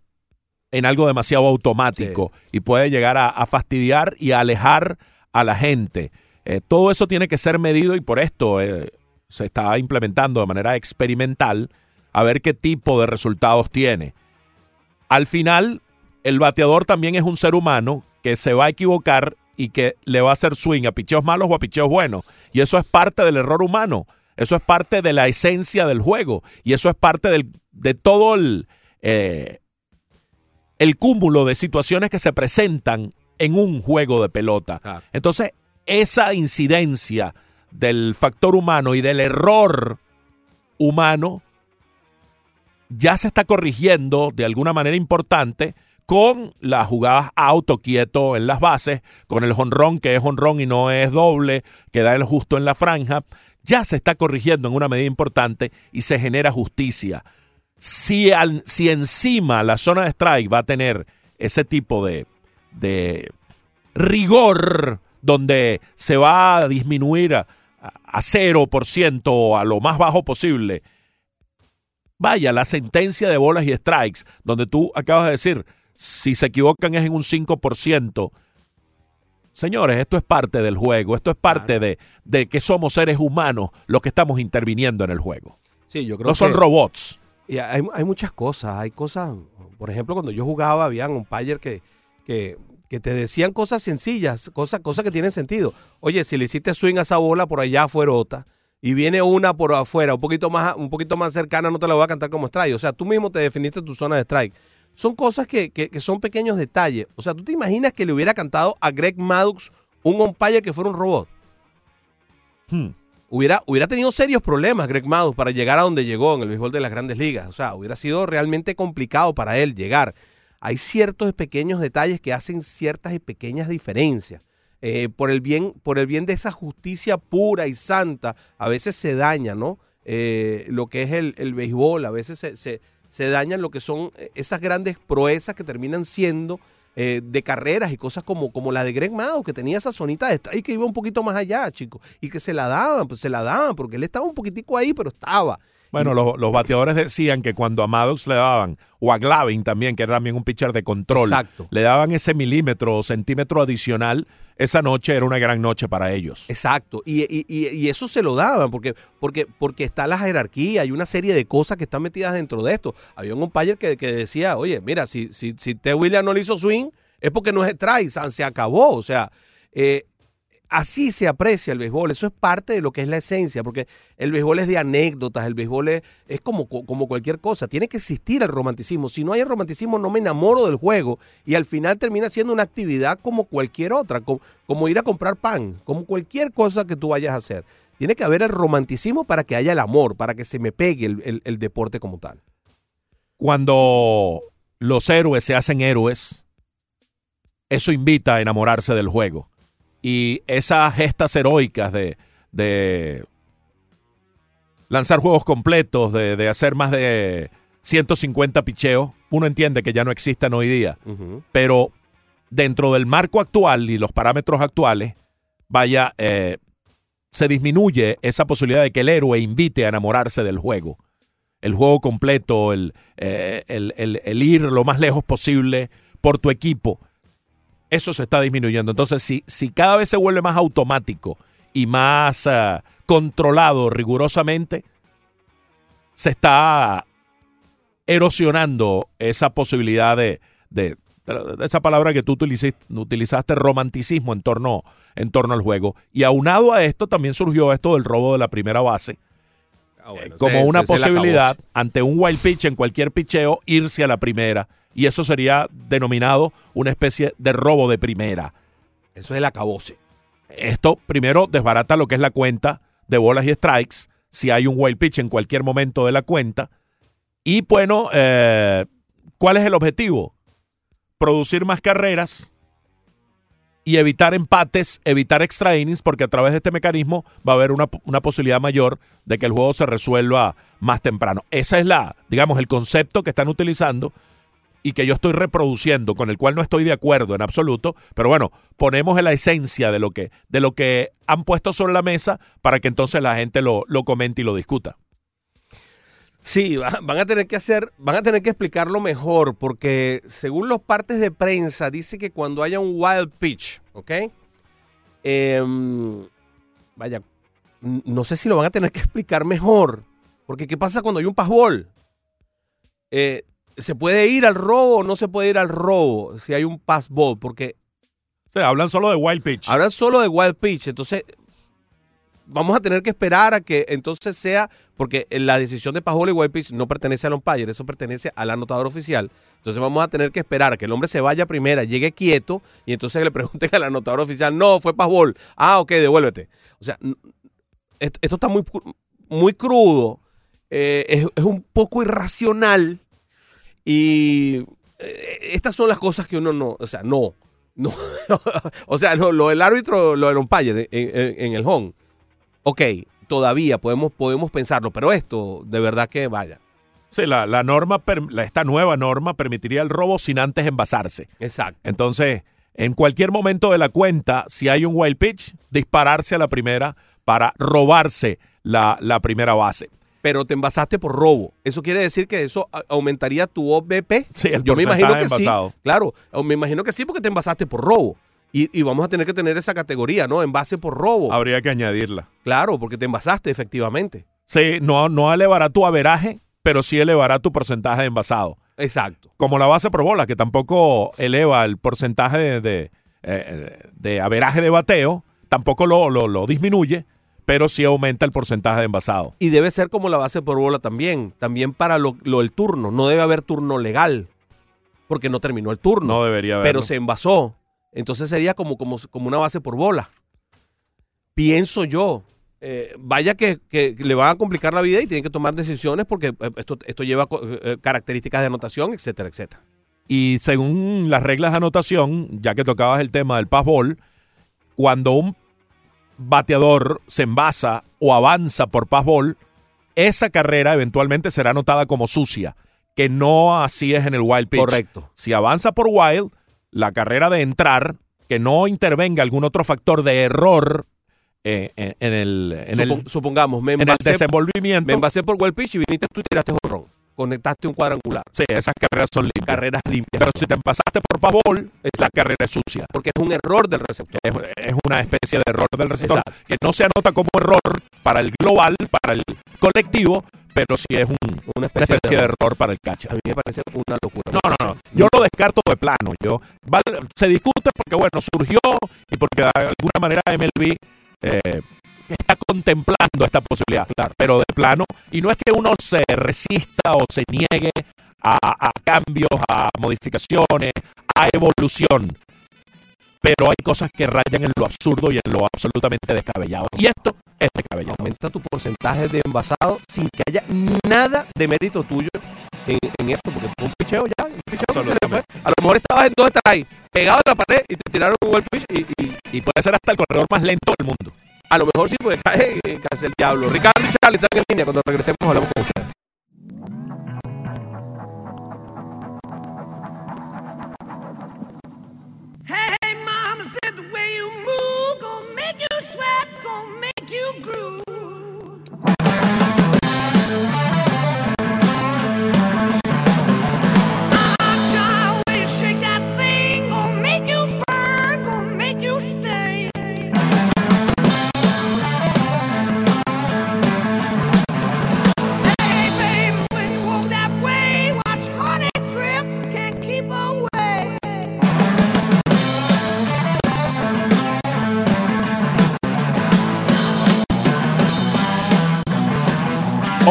en algo demasiado automático y puede llegar a, a fastidiar y a alejar a la gente. Eh, todo eso tiene que ser medido y por esto eh, se está implementando de manera experimental a ver qué tipo de resultados tiene. Al final, el bateador también es un ser humano que se va a equivocar y que le va a hacer swing a picheos malos o a picheos buenos. Y eso es parte del error humano. Eso es parte de la esencia del juego. Y eso es parte del- de todo el, eh, el cúmulo de situaciones que se presentan en un juego de pelota. Entonces, esa incidencia del factor humano y del error humano ya se está corrigiendo de alguna manera importante con las jugadas auto quieto en las bases, con el jonrón que es jonrón y no es doble, que da el justo en la franja, ya se está corrigiendo en una medida importante y se genera justicia. Si, al- si encima la zona de strike va a tener ese tipo de, de rigor donde se va a disminuir a, a 0% o a lo más bajo posible, vaya, la sentencia de bolas y strikes, donde tú acabas de decir, si se equivocan es en un 5%. Señores, esto es parte del juego, esto es parte de, de que somos seres humanos los que estamos interviniendo en el juego. Sí, yo creo No son que- robots. Y hay, hay muchas cosas, hay cosas, por ejemplo, cuando yo jugaba, habían umpires que, que, que te decían cosas sencillas, cosas, cosas que tienen sentido. Oye, si le hiciste swing a esa bola por allá afuera y viene una por afuera, un poquito más, un poquito más cercana, no te la voy a cantar como strike. O sea, tú mismo te definiste tu zona de strike. Son cosas que, que- que son pequeños detalles. O sea, ¿tú te imaginas que le hubiera cantado a Greg Maddux un umpire que fuera un robot? Hmm. hubiera, hubiera tenido serios problemas Greg Maddux para llegar a donde llegó en el béisbol de las grandes ligas. O sea, hubiera sido realmente complicado para él llegar. Hay ciertos pequeños detalles que hacen ciertas y pequeñas diferencias. Eh, por, el bien, por el bien de esa justicia pura y santa, a veces se daña, ¿no? Eh, lo que es el, el béisbol, a veces se, se, dañan lo que son eh, esas grandes proezas que terminan siendo eh, de carreras y cosas como, como la de Greg Maddux, que tenía esa zonita de strike que iba un poquito más allá, chicos, y que se la daban, pues se la daban, porque él estaba un poquitico ahí, pero estaba. Bueno, los, los bateadores decían que cuando a Maddox le daban, o a Glavin también, que era también un pitcher de control, Exacto. le daban ese milímetro o centímetro adicional, esa noche era una gran noche para ellos. Exacto, y, y- y- eso se lo daban, porque, porque, porque está la jerarquía, hay una serie de cosas que están metidas dentro de esto. Había un umpire que, que decía, oye, mira, si, si, si T. Williams no le hizo swing, es porque no es strike, se acabó. O sea, eh, así se aprecia el béisbol, eso es parte de lo que es la esencia, porque el béisbol es de anécdotas, el béisbol es, es como, como cualquier cosa, tiene que existir el romanticismo. Si no hay el romanticismo, no me enamoro del juego y al final termina siendo una actividad como cualquier otra, como, como ir a comprar pan, como cualquier cosa que tú vayas a hacer. Tiene que haber el romanticismo para que haya el amor, para que se me pegue el, el- el deporte como tal. Cuando los héroes se hacen héroes, eso invita a enamorarse del juego. Y esas gestas heroicas de, de lanzar juegos completos, de, de hacer más de 150 picheos, uno entiende que ya no existen hoy día. Pero dentro del marco actual y los parámetros actuales, vaya, eh, se disminuye esa posibilidad de que el héroe invite a enamorarse del juego. El juego completo, el, eh, el- el- el ir lo más lejos posible por tu equipo, eso se está disminuyendo. Entonces, si, si cada vez se vuelve más automático y más ah, controlado rigurosamente, se está erosionando esa posibilidad de, de- esa palabra que tú utilizaste, utilizaste, romanticismo en torno, en torno al juego. Y aunado a esto también surgió esto del robo de la primera base, eh, como una posibilidad ante un wild pitch en cualquier picheo irse a la primera. Y eso sería denominado una especie de robo de primera. Eso es el acabose. Esto primero desbarata lo que es la cuenta de bolas y strikes, si hay un wild pitch en cualquier momento de la cuenta. Y bueno, eh, ¿cuál es el objetivo? Producir más carreras y evitar empates, evitar extra innings, porque a través de este mecanismo va a haber una, una posibilidad mayor de que el juego se resuelva más temprano. Esa es la, digamos, el concepto que están utilizando y que yo estoy reproduciendo, con el cual no estoy de acuerdo en absoluto, pero bueno, ponemos en la esencia de lo que, de lo que han puesto sobre la mesa para que entonces la gente lo, lo comente y lo discuta. Sí, va- van a tener que hacer, van a tener que explicarlo mejor, porque según los partes de prensa, dice que cuando haya un wild pitch, ¿ok? Em, vaya, no sé si lo van a tener que explicar mejor, porque ¿qué pasa cuando hay un passball? Eh, ¿Se puede ir al robo o no se puede ir al robo si hay un passball? Porque O sea, hablan solo de wild pitch. Hablan solo de wild pitch, entonces vamos a tener que esperar a que entonces sea, porque la decisión de Pajol y White Pitch no pertenece al umpire, eso pertenece al anotador oficial. Entonces vamos a tener que esperar a que el hombre se vaya primera, llegue quieto y entonces le pregunten al anotador oficial, no, fue Pajol. Ah, ok, devuélvete. O sea, esto, está muy, muy crudo, eh, es, es un poco irracional y eh, estas son las cosas que uno no, o sea, no, no, o sea, no, lo del árbitro, lo del umpire en, en- en el home, ok, todavía podemos, podemos pensarlo, pero esto, de verdad que vaya. Sí, la, la norma, esta nueva norma permitiría el robo sin antes envasarse. Exacto. Entonces, en cualquier momento de la cuenta, si hay un wild pitch, dispararse a la primera para robarse la, la primera base. Pero te envasaste por robo. Eso quiere decir que eso aumentaría tu OBP. Sí, el Yo me imagino que envasado. sí. Claro, me imagino que sí porque te envasaste por robo. Y, y vamos a tener que tener esa categoría, ¿no? Envase por robo. Habría que añadirla. Claro, porque te envasaste efectivamente. Sí, no, no elevará tu averaje, pero sí elevará tu porcentaje de envasado. Exacto. Como la base por bola, que tampoco eleva el porcentaje de, de, eh, de averaje de bateo, tampoco lo, lo, lo disminuye, pero sí aumenta el porcentaje de envasado. Y debe ser como la base por bola también. También para lo, lo del turno. No debe haber turno legal. Porque no terminó el turno. No debería haber. pero se envasó. Entonces sería como, como, como una base por bola. Pienso yo. Eh, vaya que, que le van a complicar la vida y tienen que tomar decisiones porque eh, esto, esto lleva eh, características de anotación, etcétera, etcétera. Y según las reglas de anotación, ya que tocabas el tema del passball, cuando un bateador se envasa o avanza por passball, esa carrera eventualmente será anotada como sucia, que no así es en el wild pitch. Correcto. Si avanza por wild, la carrera de entrar, que no intervenga algún otro factor de error eh, en, en el, en el- Supon- supongamos, me en el desenvolvimiento. me envasé por well pitch y viniste tú y tiraste jorrón. Conectaste un cuadrangular. Sí, esas carreras son limpias. Carreras limpias. Pero si te envasaste por passball, esa carrera es sucia. Porque es un error del receptor. es, es una especie de error del receptor Exacto. que no se anota como error para el global, para el colectivo, pero sí es un- Una una especie, de de error. para el catcher. A mí me parece una locura. No, no, no. Yo lo descarto de plano. Yo vale, se discute porque bueno surgió y porque de alguna manera MLB eh, está contemplando esta posibilidad, pero de plano y no es que uno se resista o se niegue a, a cambios, a modificaciones, a evolución. Pero hay cosas que rayan en lo absurdo y en lo absolutamente descabellado. Y esto es descabellado. Aumenta tu porcentaje de envasado sin que haya nada de mérito tuyo en, en esto, porque fue un picheo ya. Un picheo que se le fue. Absolutamente. A lo mejor estabas en dos strikes, pegado a la pared y te tiraron un buen pitch y, y Y puede ser hasta el corredor más lento del mundo. a lo mejor sí, porque cae el diablo. Ricardo y Charlie están en línea. Cuando regresemos hablamos con ustedes. Hey, sweat's gonna make you groove.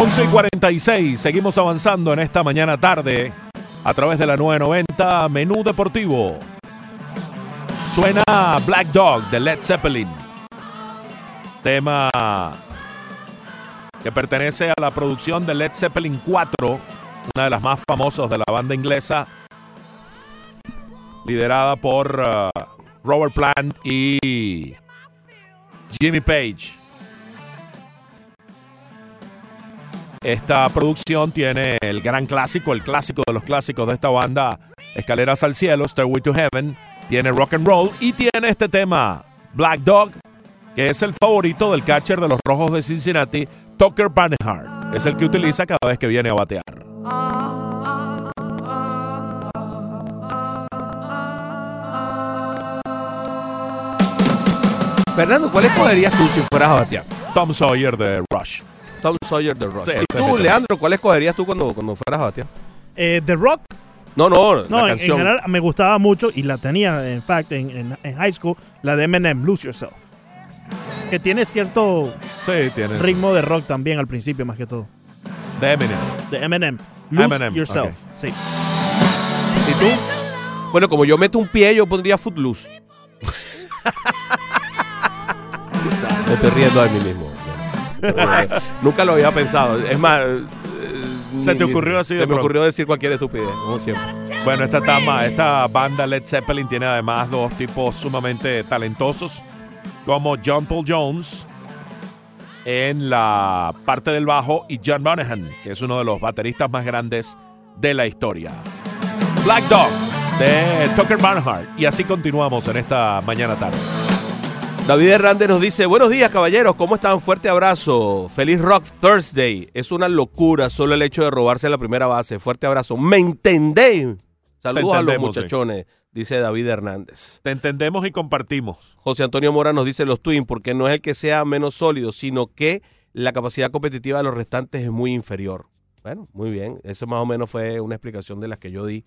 11 y 46, seguimos avanzando en esta mañana tarde a través de la 990 Menú Deportivo. Suena Black Dog de Led Zeppelin. Tema que pertenece a la producción de Led Zeppelin 4, una de las más famosas de la banda inglesa, liderada por uh, Robert Plant y Jimmy Page. Esta producción tiene el gran clásico, el clásico de los clásicos de esta banda, Escaleras al Cielo, Stairway to Heaven, tiene rock and roll y tiene este tema, Black Dog, que es el favorito del catcher de los Rojos de Cincinnati, Tucker Barnhart. Es el que utiliza cada vez que viene a batear. Fernando, ¿cuál escogerías tú si fueras a batear? Tom Sawyer de Rush. Tom Sawyer de Rush. Sí, ¿Y tú, Leandro, cuál escogerías tú cuando, cuando fueras a batear? Eh, The Rock, No, no, no, la en, general me gustaba mucho y la tenía, en fact, en, en- en high school, la de Eminem, Lose Yourself. Que tiene cierto Sí, tiene. ritmo de rock también al principio, más que todo. De Eminem. De Eminem. Lose Eminem, Yourself. Sí. ¿Y tú? Bueno, como yo meto un pie, yo pondría Footloose. Me estoy riendo de mí mismo. Nunca lo había pensado. Es más... eh, Se te ocurrió así de Se me pronto. ocurrió decir cualquier estupidez, como siempre. Bueno, esta, tama, esta banda Led Zeppelin tiene además dos tipos sumamente talentosos, como John Paul Jones en la parte del bajo y John Monahan, que es uno de los bateristas más grandes de la historia. Black Dog de Tucker Barnhart. Y así continuamos en esta mañana tarde. David Hernández nos dice, buenos días caballeros, ¿cómo están? Fuerte abrazo. Feliz Rock Thursday. Es una locura solo el hecho de robarse la primera base. Fuerte abrazo. ¿Me entendéis? Saludos a los sí. muchachones, dice David Hernández. Te entendemos y compartimos. José Antonio Mora nos dice los Twins, porque no es el que sea menos sólido, sino que la capacidad competitiva de los restantes es muy inferior. Bueno, muy bien. Esa más o menos fue una explicación de las que yo di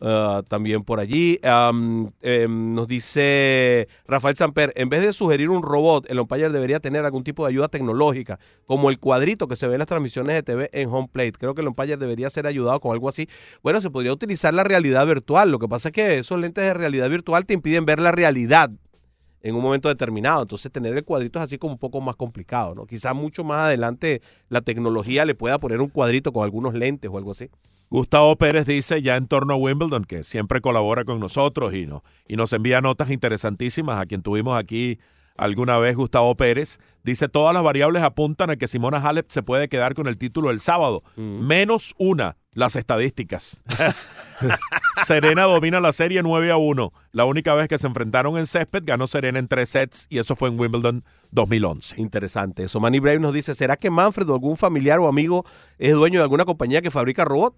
ah, también por allí. Em, nos dice Rafael Samper, en vez de sugerir un robot, el umpire debería tener algún tipo de ayuda tecnológica, como el cuadrito que se ve en las transmisiones de TV en home plate. Creo que el umpire debería ser ayudado con algo así. Bueno, se podría utilizar la realidad virtual. Lo que pasa es que esos lentes de realidad virtual te impiden ver la realidad en un momento determinado. Entonces, tener el cuadrito es así como un poco más complicado, ¿no? Quizás mucho más adelante la tecnología le pueda poner un cuadrito con algunos lentes o algo así. Gustavo Pérez dice ya en torno a Wimbledon, que siempre colabora con nosotros y, no, y nos envía notas interesantísimas, a quien tuvimos aquí alguna vez, Gustavo Pérez, dice todas las variables apuntan a que Simona Halep se puede quedar con el título el sábado, menos una, las estadísticas. Serena domina la serie 9 a 1. La única vez que se enfrentaron en césped ganó Serena en tres sets y eso fue en Wimbledon 2011. Interesante. Eso, Manny Brave nos dice, ¿será que Manfred o algún familiar o amigo es dueño de alguna compañía que fabrica robots?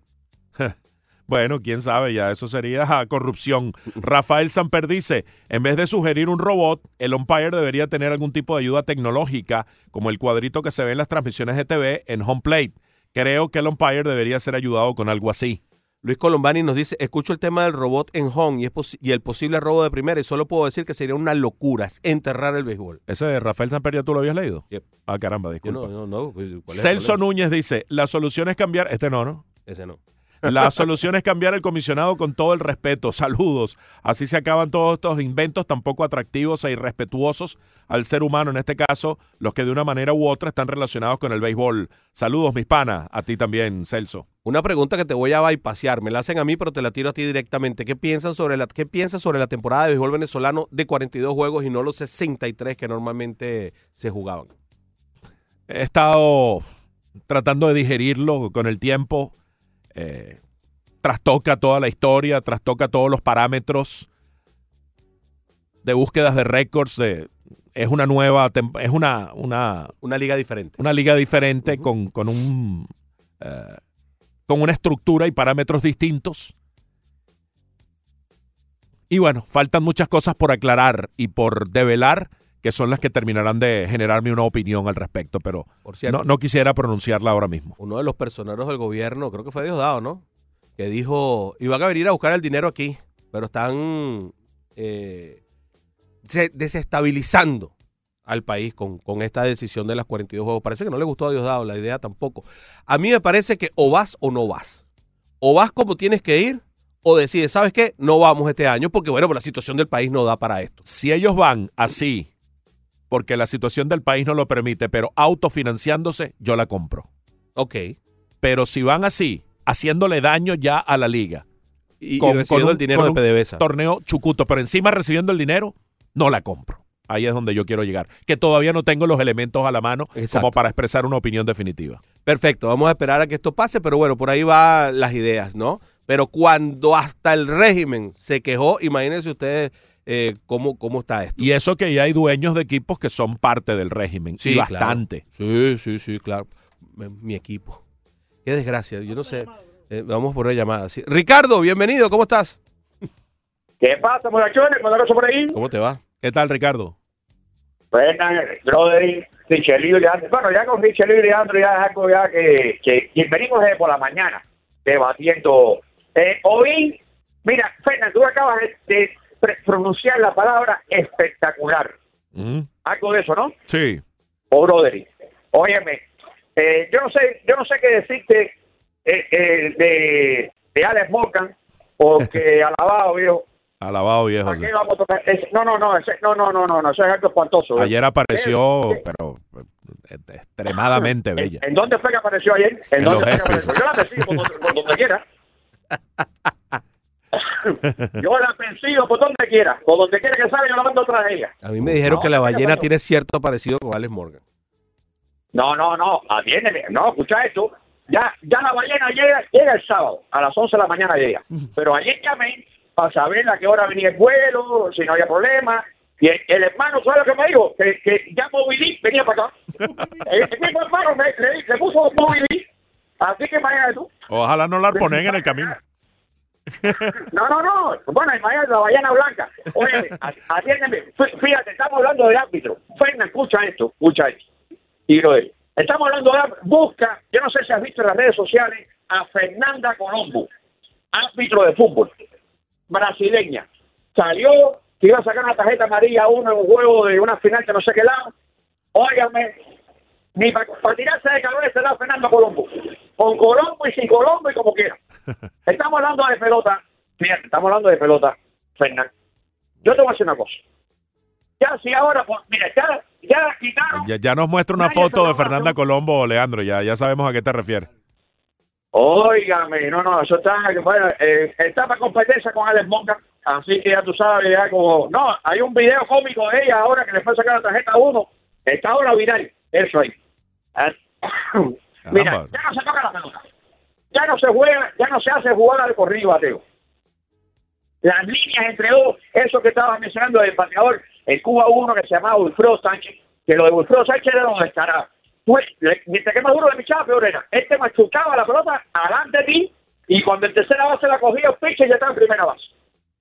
Bueno, quién sabe, ya eso sería corrupción. Rafael Samper dice, en vez de sugerir un robot, el umpire debería tener algún tipo de ayuda tecnológica, como el cuadrito que se ve en las transmisiones de TV en home plate. Creo que el umpire debería ser ayudado con algo así. Luis Colombani nos dice, escucho el tema del robot en home y, es posi- y el posible robo de primera y solo puedo decir que sería una locura, enterrar el béisbol. Ese de Rafael Samper ya tú lo habías leído. Yep. Ah, caramba, disculpa. no, no, no. pues. Celso ¿Cuál Núñez dice, la solución es cambiar, este no, ¿no? es? Ese no. La solución es cambiar el comisionado con todo el respeto. Saludos. Así se acaban todos estos inventos tan poco atractivos e irrespetuosos al ser humano, en este caso, los que de una manera u otra están relacionados con el béisbol. Saludos, mis panas. A ti también, Celso. Una pregunta que te voy a bypasear, me la hacen a mí, pero te la tiro a ti directamente. ¿Qué piensan sobre la, qué piensas sobre la temporada de béisbol venezolano de 42 juegos y no los 63 que normalmente se jugaban? He estado tratando de digerirlo con el tiempo. Eh, trastoca toda la historia, trastoca todos los parámetros de búsquedas de récords. De, es una nueva, es una, una, Una liga diferente. una liga diferente con, con un eh, con una estructura y parámetros distintos. Y bueno, faltan muchas cosas por aclarar y por develar que son las que terminarán de generarme una opinión al respecto, pero Por cierto, no, no quisiera pronunciarla ahora mismo. uno de los personeros del gobierno, creo que fue Diosdado, ¿no? Que dijo, iban a venir a buscar el dinero aquí, pero están eh, se- desestabilizando al país con, con esta decisión de las 42 juegos. Parece que no le gustó a Diosdado la idea tampoco. A mí me parece que o vas o no vas. O vas como tienes que ir, o decides, ¿sabes qué? No vamos este año porque, bueno, pues la situación del país no da para esto. Si ellos van así, porque la situación del país no lo permite, pero autofinanciándose, yo la compro. Ok. Pero si van así, haciéndole daño ya a la liga, Y, y Con- recibiendo con un- el dinero con de un PDVSA. torneo chucuto, pero encima recibiendo el dinero, no la compro. Ahí es donde yo quiero llegar. Que todavía no tengo los elementos a la mano Exacto. como para expresar una opinión definitiva. Perfecto, vamos a esperar a que esto pase, pero bueno, por ahí van las ideas, ¿no? Pero cuando hasta el régimen se quejó, imagínense ustedes eh, cómo, cómo está esto. Y eso que ya hay dueños de equipos que son parte del régimen. Sí, y claro. bastante. Sí, sí, sí, claro. Mi, equipo. Qué desgracia, yo no sé. Eh, vamos por una llamada. sí. Ricardo, bienvenido, ¿cómo estás? ¿Qué pasa, muchachones? ¿Mandaron por ahí? ¿Cómo te va? ¿Qué tal, Ricardo? Buenas, brother, Richelio y Leandro. Bueno, ya con Richelio y Leandro ya es algo ya que, que, que venimos desde por la mañana debatiendo. Eh, hoy, mira, Fernando, tú acabas de, de pronunciar la palabra espectacular. Mm, Algo de eso, ¿no? Sí. O Broderick. Óyeme, eh, yo no sé, yo no sé qué decirte eh, eh, de, de Alex Morgan, porque alabado, viejo. Alabado viejo. ¿Para sí. qué vamos a tocar? Ese- no, no, no, ese- no, no, no, no, no, eso es algo espantoso. viejo. Ayer apareció, Eh, pero eh, extremadamente bella. ¿En dónde fue que apareció ayer? ¿En, En dónde fue que apareció? Yo la persigo por por donde quiera. yo la persigo por donde quiera. Por donde quiera que salga, yo la mando tras de ella. A mí me dijeron No, que la ballena tiene cierto parecido con Alex Morgan. No, no, no, atiéndeme. No, escucha esto. Ya, ya la ballena llega, llega el sábado, a las 11 de la mañana llega. Pero ayer llamé para saber a qué hora venía el vuelo, si no había problema. Y el, el hermano, ¿sabes lo que me dijo? Que, que ya Movilí venía para acá. el, el mismo hermano me, le, le puso Movilí. Así que imagínate tú. Ojalá no la ponen en el camino. No, no, no. Bueno, imagínate la ballena blanca. Oye, atiéndeme. Fí- Fíjate, estamos hablando del árbitro. Fernan, escucha esto, escucha esto. Y lo es. Estamos hablando de. Busca, yo no sé si has visto en las redes sociales, a Fernanda Colombo, árbitro de fútbol, brasileña. Salió que iba a sacar una tarjeta amarilla a uno en un juego de una final que no sé qué lado. Óigame, ni para tirarse de cabeza da Fernando Colombo. Con Colombo y sin Colombo y como quiera. Estamos hablando de pelota. Fíjate, estamos hablando de pelota, Fernando. Yo te voy a decir una cosa. Ya si ahora, pues, mira, ya, ya quitaron. Ya, ya nos muestra una foto de Fernanda. Colombo, Leandro. Ya, ya sabemos a qué te refieres. Óigame, no, no, eso está, bueno, eh, está para competencia con Alex Monca, así que ya tú sabes, ya como, no, hay un video cómico de ella ahora que le fue a sacar la tarjeta a uno, está ahora viral, eso ahí. Mira, ya no se toca la pelota, ya no se juega, ya no se hace jugar al corrido bateo. Las líneas entre dos, eso que estaba mencionando del pateador, el Cuba 1 que se llamaba Wilfredo Sánchez, que lo de Wilfredo Sánchez era donde estará. Pues, le- mientras que más duro le pichaba, peor era. Este machucaba la pelota adelante de ti y cuando en tercera base la cogía el pitcher ya estaba en primera base.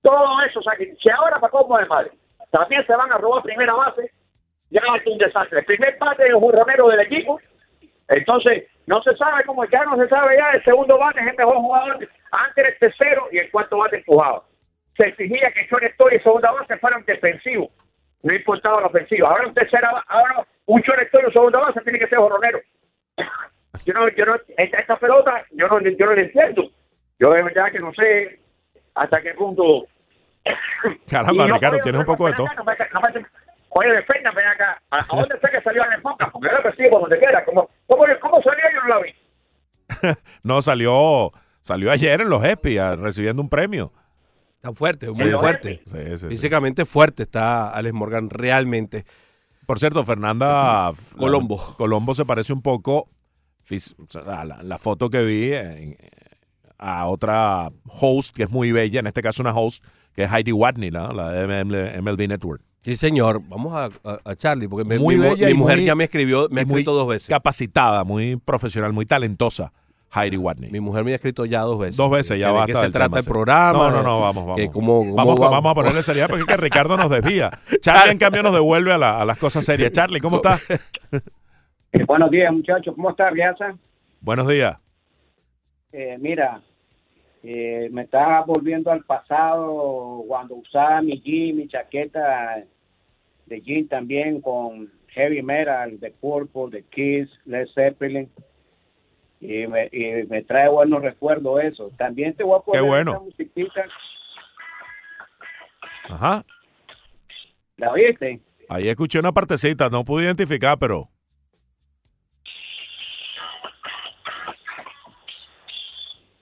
Todo eso, o sea, que si ahora para cómo de madre, también se van a robar primera base, ya es un desastre. El primer bate es un Romero del equipo, entonces no se sabe cómo ya no se sabe ya, el segundo bate es el mejor jugador, antes el tercero y el cuarto bate empujado. Se exigía que shortstop y segunda base fueran defensivos, no importaba la ofensiva. Ahora un tercera ahora un shortstop y segunda base tiene que ser jorronero. Yo no, yo no, esta, esta pelota, yo no, yo no la entiendo. Yo de verdad que no sé hasta qué punto. Caramba, no Ricardo, tienes un poco de todo. no no Oye, defensa, ven acá. ¿A, a dónde fue que salió? Porque yo la persigo por donde quiera. ¿Cómo, cómo, cómo salió? Yo no la vi. No, salió salió ayer en los ESPI ah, recibiendo un premio. Está fuerte, muy fuerte. Sí, sí, sí. Físicamente fuerte está Alex Morgan, realmente. Por cierto, Fernanda Colombo. la- Colombo se parece un poco a la, la foto que vi en- a otra host que es muy bella, en este caso una host que es Heidi Watney, ¿no? la de ML MLB Network. Sí, señor. Vamos a, a- a Charlie, porque me- Muy mi, bella mujer muy- ya me escribió, me ha escrito dos veces. Capacitada, muy profesional, muy talentosa, Heidi Watney. Mi mujer me ha escrito ya dos veces. Dos veces, ya ¿De basta. qué se del trata tema, el programa? No, no, no, vamos, vamos. que cómo- cómo vamos, vamos. vamos a ponerle seriedad porque es que Ricardo nos desvía. Charlie, en cambio, nos devuelve a, la- a las cosas serias. Charlie, ¿cómo estás? Eh, buenos días, muchachos. ¿Cómo está, Riaza? Buenos días. Eh, mira, eh, me está volviendo al pasado cuando usaba mi jean, mi chaqueta de jean también con heavy metal, de Purple, de Kiss, Led Zeppelin. Y me, y me trae buenos recuerdos eso. También te voy a poner Qué bueno. esta musiquita. Ajá. ¿La viste? Ahí escuché una partecita, no pude identificar, pero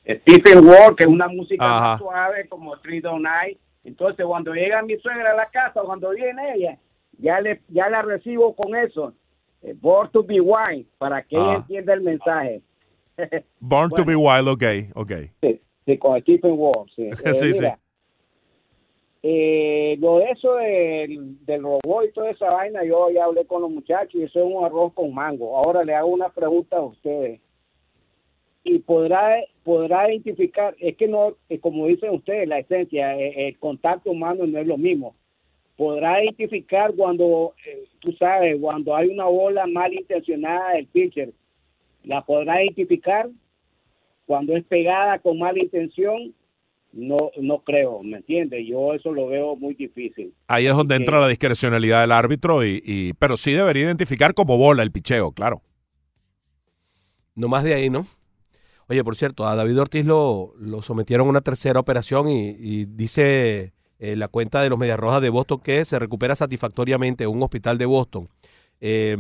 Stephen Ward, que es una música Ajá. más suave como Three Don't Night. Entonces, cuando llega mi suegra a la casa, cuando viene ella, ya le ya la recibo con eso. Eh, Born to be Wild, para que ella Ah. entienda el mensaje. Born to be Wild, ok, ok. sí, sí, con Stephen Ward, sí. Eh, Sí, sí. eh, lo de eso del, del robot y toda esa vaina, yo ya hablé con los muchachos y eso es un arroz con mango. Ahora le hago una pregunta a ustedes. Y podrá podrá identificar, es que no, eh, como dicen ustedes, la esencia, eh, el contacto humano no es lo mismo. Podrá identificar cuando, eh, tú sabes, cuando hay una bola mal intencionada del pitcher, la podrá identificar cuando es pegada con mala intención, no, no creo, ¿me entiendes? Yo eso lo veo muy difícil. Ahí es donde Sí. entra la discrecionalidad del árbitro, y, y- pero sí debería identificar como bola el picheo, claro. No más de ahí, ¿no? Oye, por cierto, a David Ortiz lo, lo sometieron a una tercera operación y, dice eh, la cuenta de los Medias Rojas de Boston que se recupera satisfactoriamente en un hospital de Boston. Eh,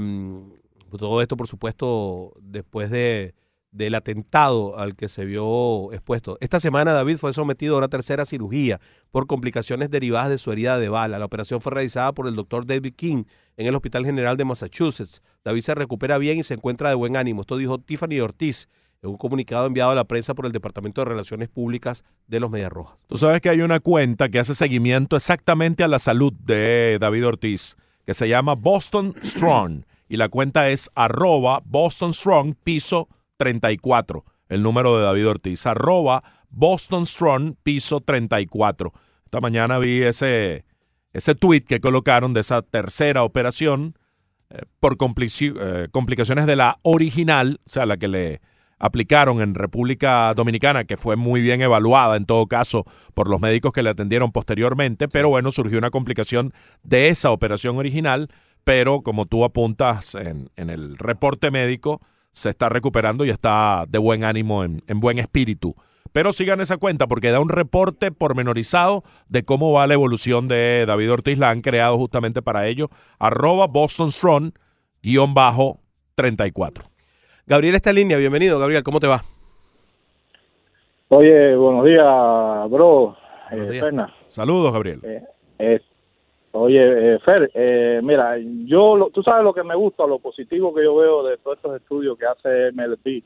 todo esto, por supuesto, después de, del atentado al que se vio expuesto. Esta semana David fue sometido a una tercera cirugía por complicaciones derivadas de su herida de bala. La operación fue realizada por el doctor David King en el Hospital General de Massachusetts. David se recupera bien y se encuentra de buen ánimo. Esto dijo Tiffany Ortiz en un comunicado enviado a la prensa por el Departamento de Relaciones Públicas de los Medias Rojas. Tú sabes que hay una cuenta que hace seguimiento exactamente a la salud de David Ortiz, que se llama Boston Strong. Y la cuenta es arroba Boston Strong piso 34. El número de David Ortiz. Arroba Boston Strong piso 34. Esta mañana vi ese, ese tweet que colocaron de esa tercera operación eh, por eh, complicaciones de la original, o sea, la que le aplicaron en República Dominicana, que fue muy bien evaluada en todo caso por los médicos que le atendieron posteriormente, pero bueno, surgió una complicación de esa operación original, pero como tú apuntas en, en el reporte médico, se está recuperando y está de buen ánimo, en, en buen espíritu. Pero sigan esa cuenta porque da un reporte pormenorizado de cómo va la evolución de David Ortiz. La han creado justamente para ello. Arroba Boston Strong, guion bajo 34. Gabriel está en línea. Bienvenido, Gabriel. ¿Cómo te va? Oye, buenos días, bro. Buenos Eh, días. Fernan. Saludos, Gabriel. Eh, eh, oye, eh, Fer, eh, mira, yo, lo- tú sabes lo que me gusta, lo positivo que yo veo de todos estos estudios que hace MLB,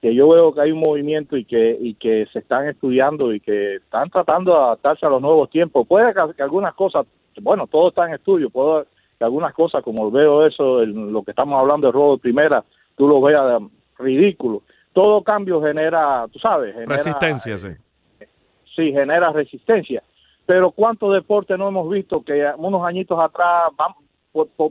que yo veo que hay un movimiento y que y que se están estudiando y que están tratando de adaptarse a los nuevos tiempos. Puede que, que algunas cosas, bueno, todo está en estudio, puede que algunas cosas, como veo eso, el- lo que estamos hablando de robo de primera, tú lo veas ridículo. Todo cambio genera, tú sabes, genera, Resistencia, sí. sí genera resistencia. Pero ¿cuántos deportes no hemos visto que unos añitos atrás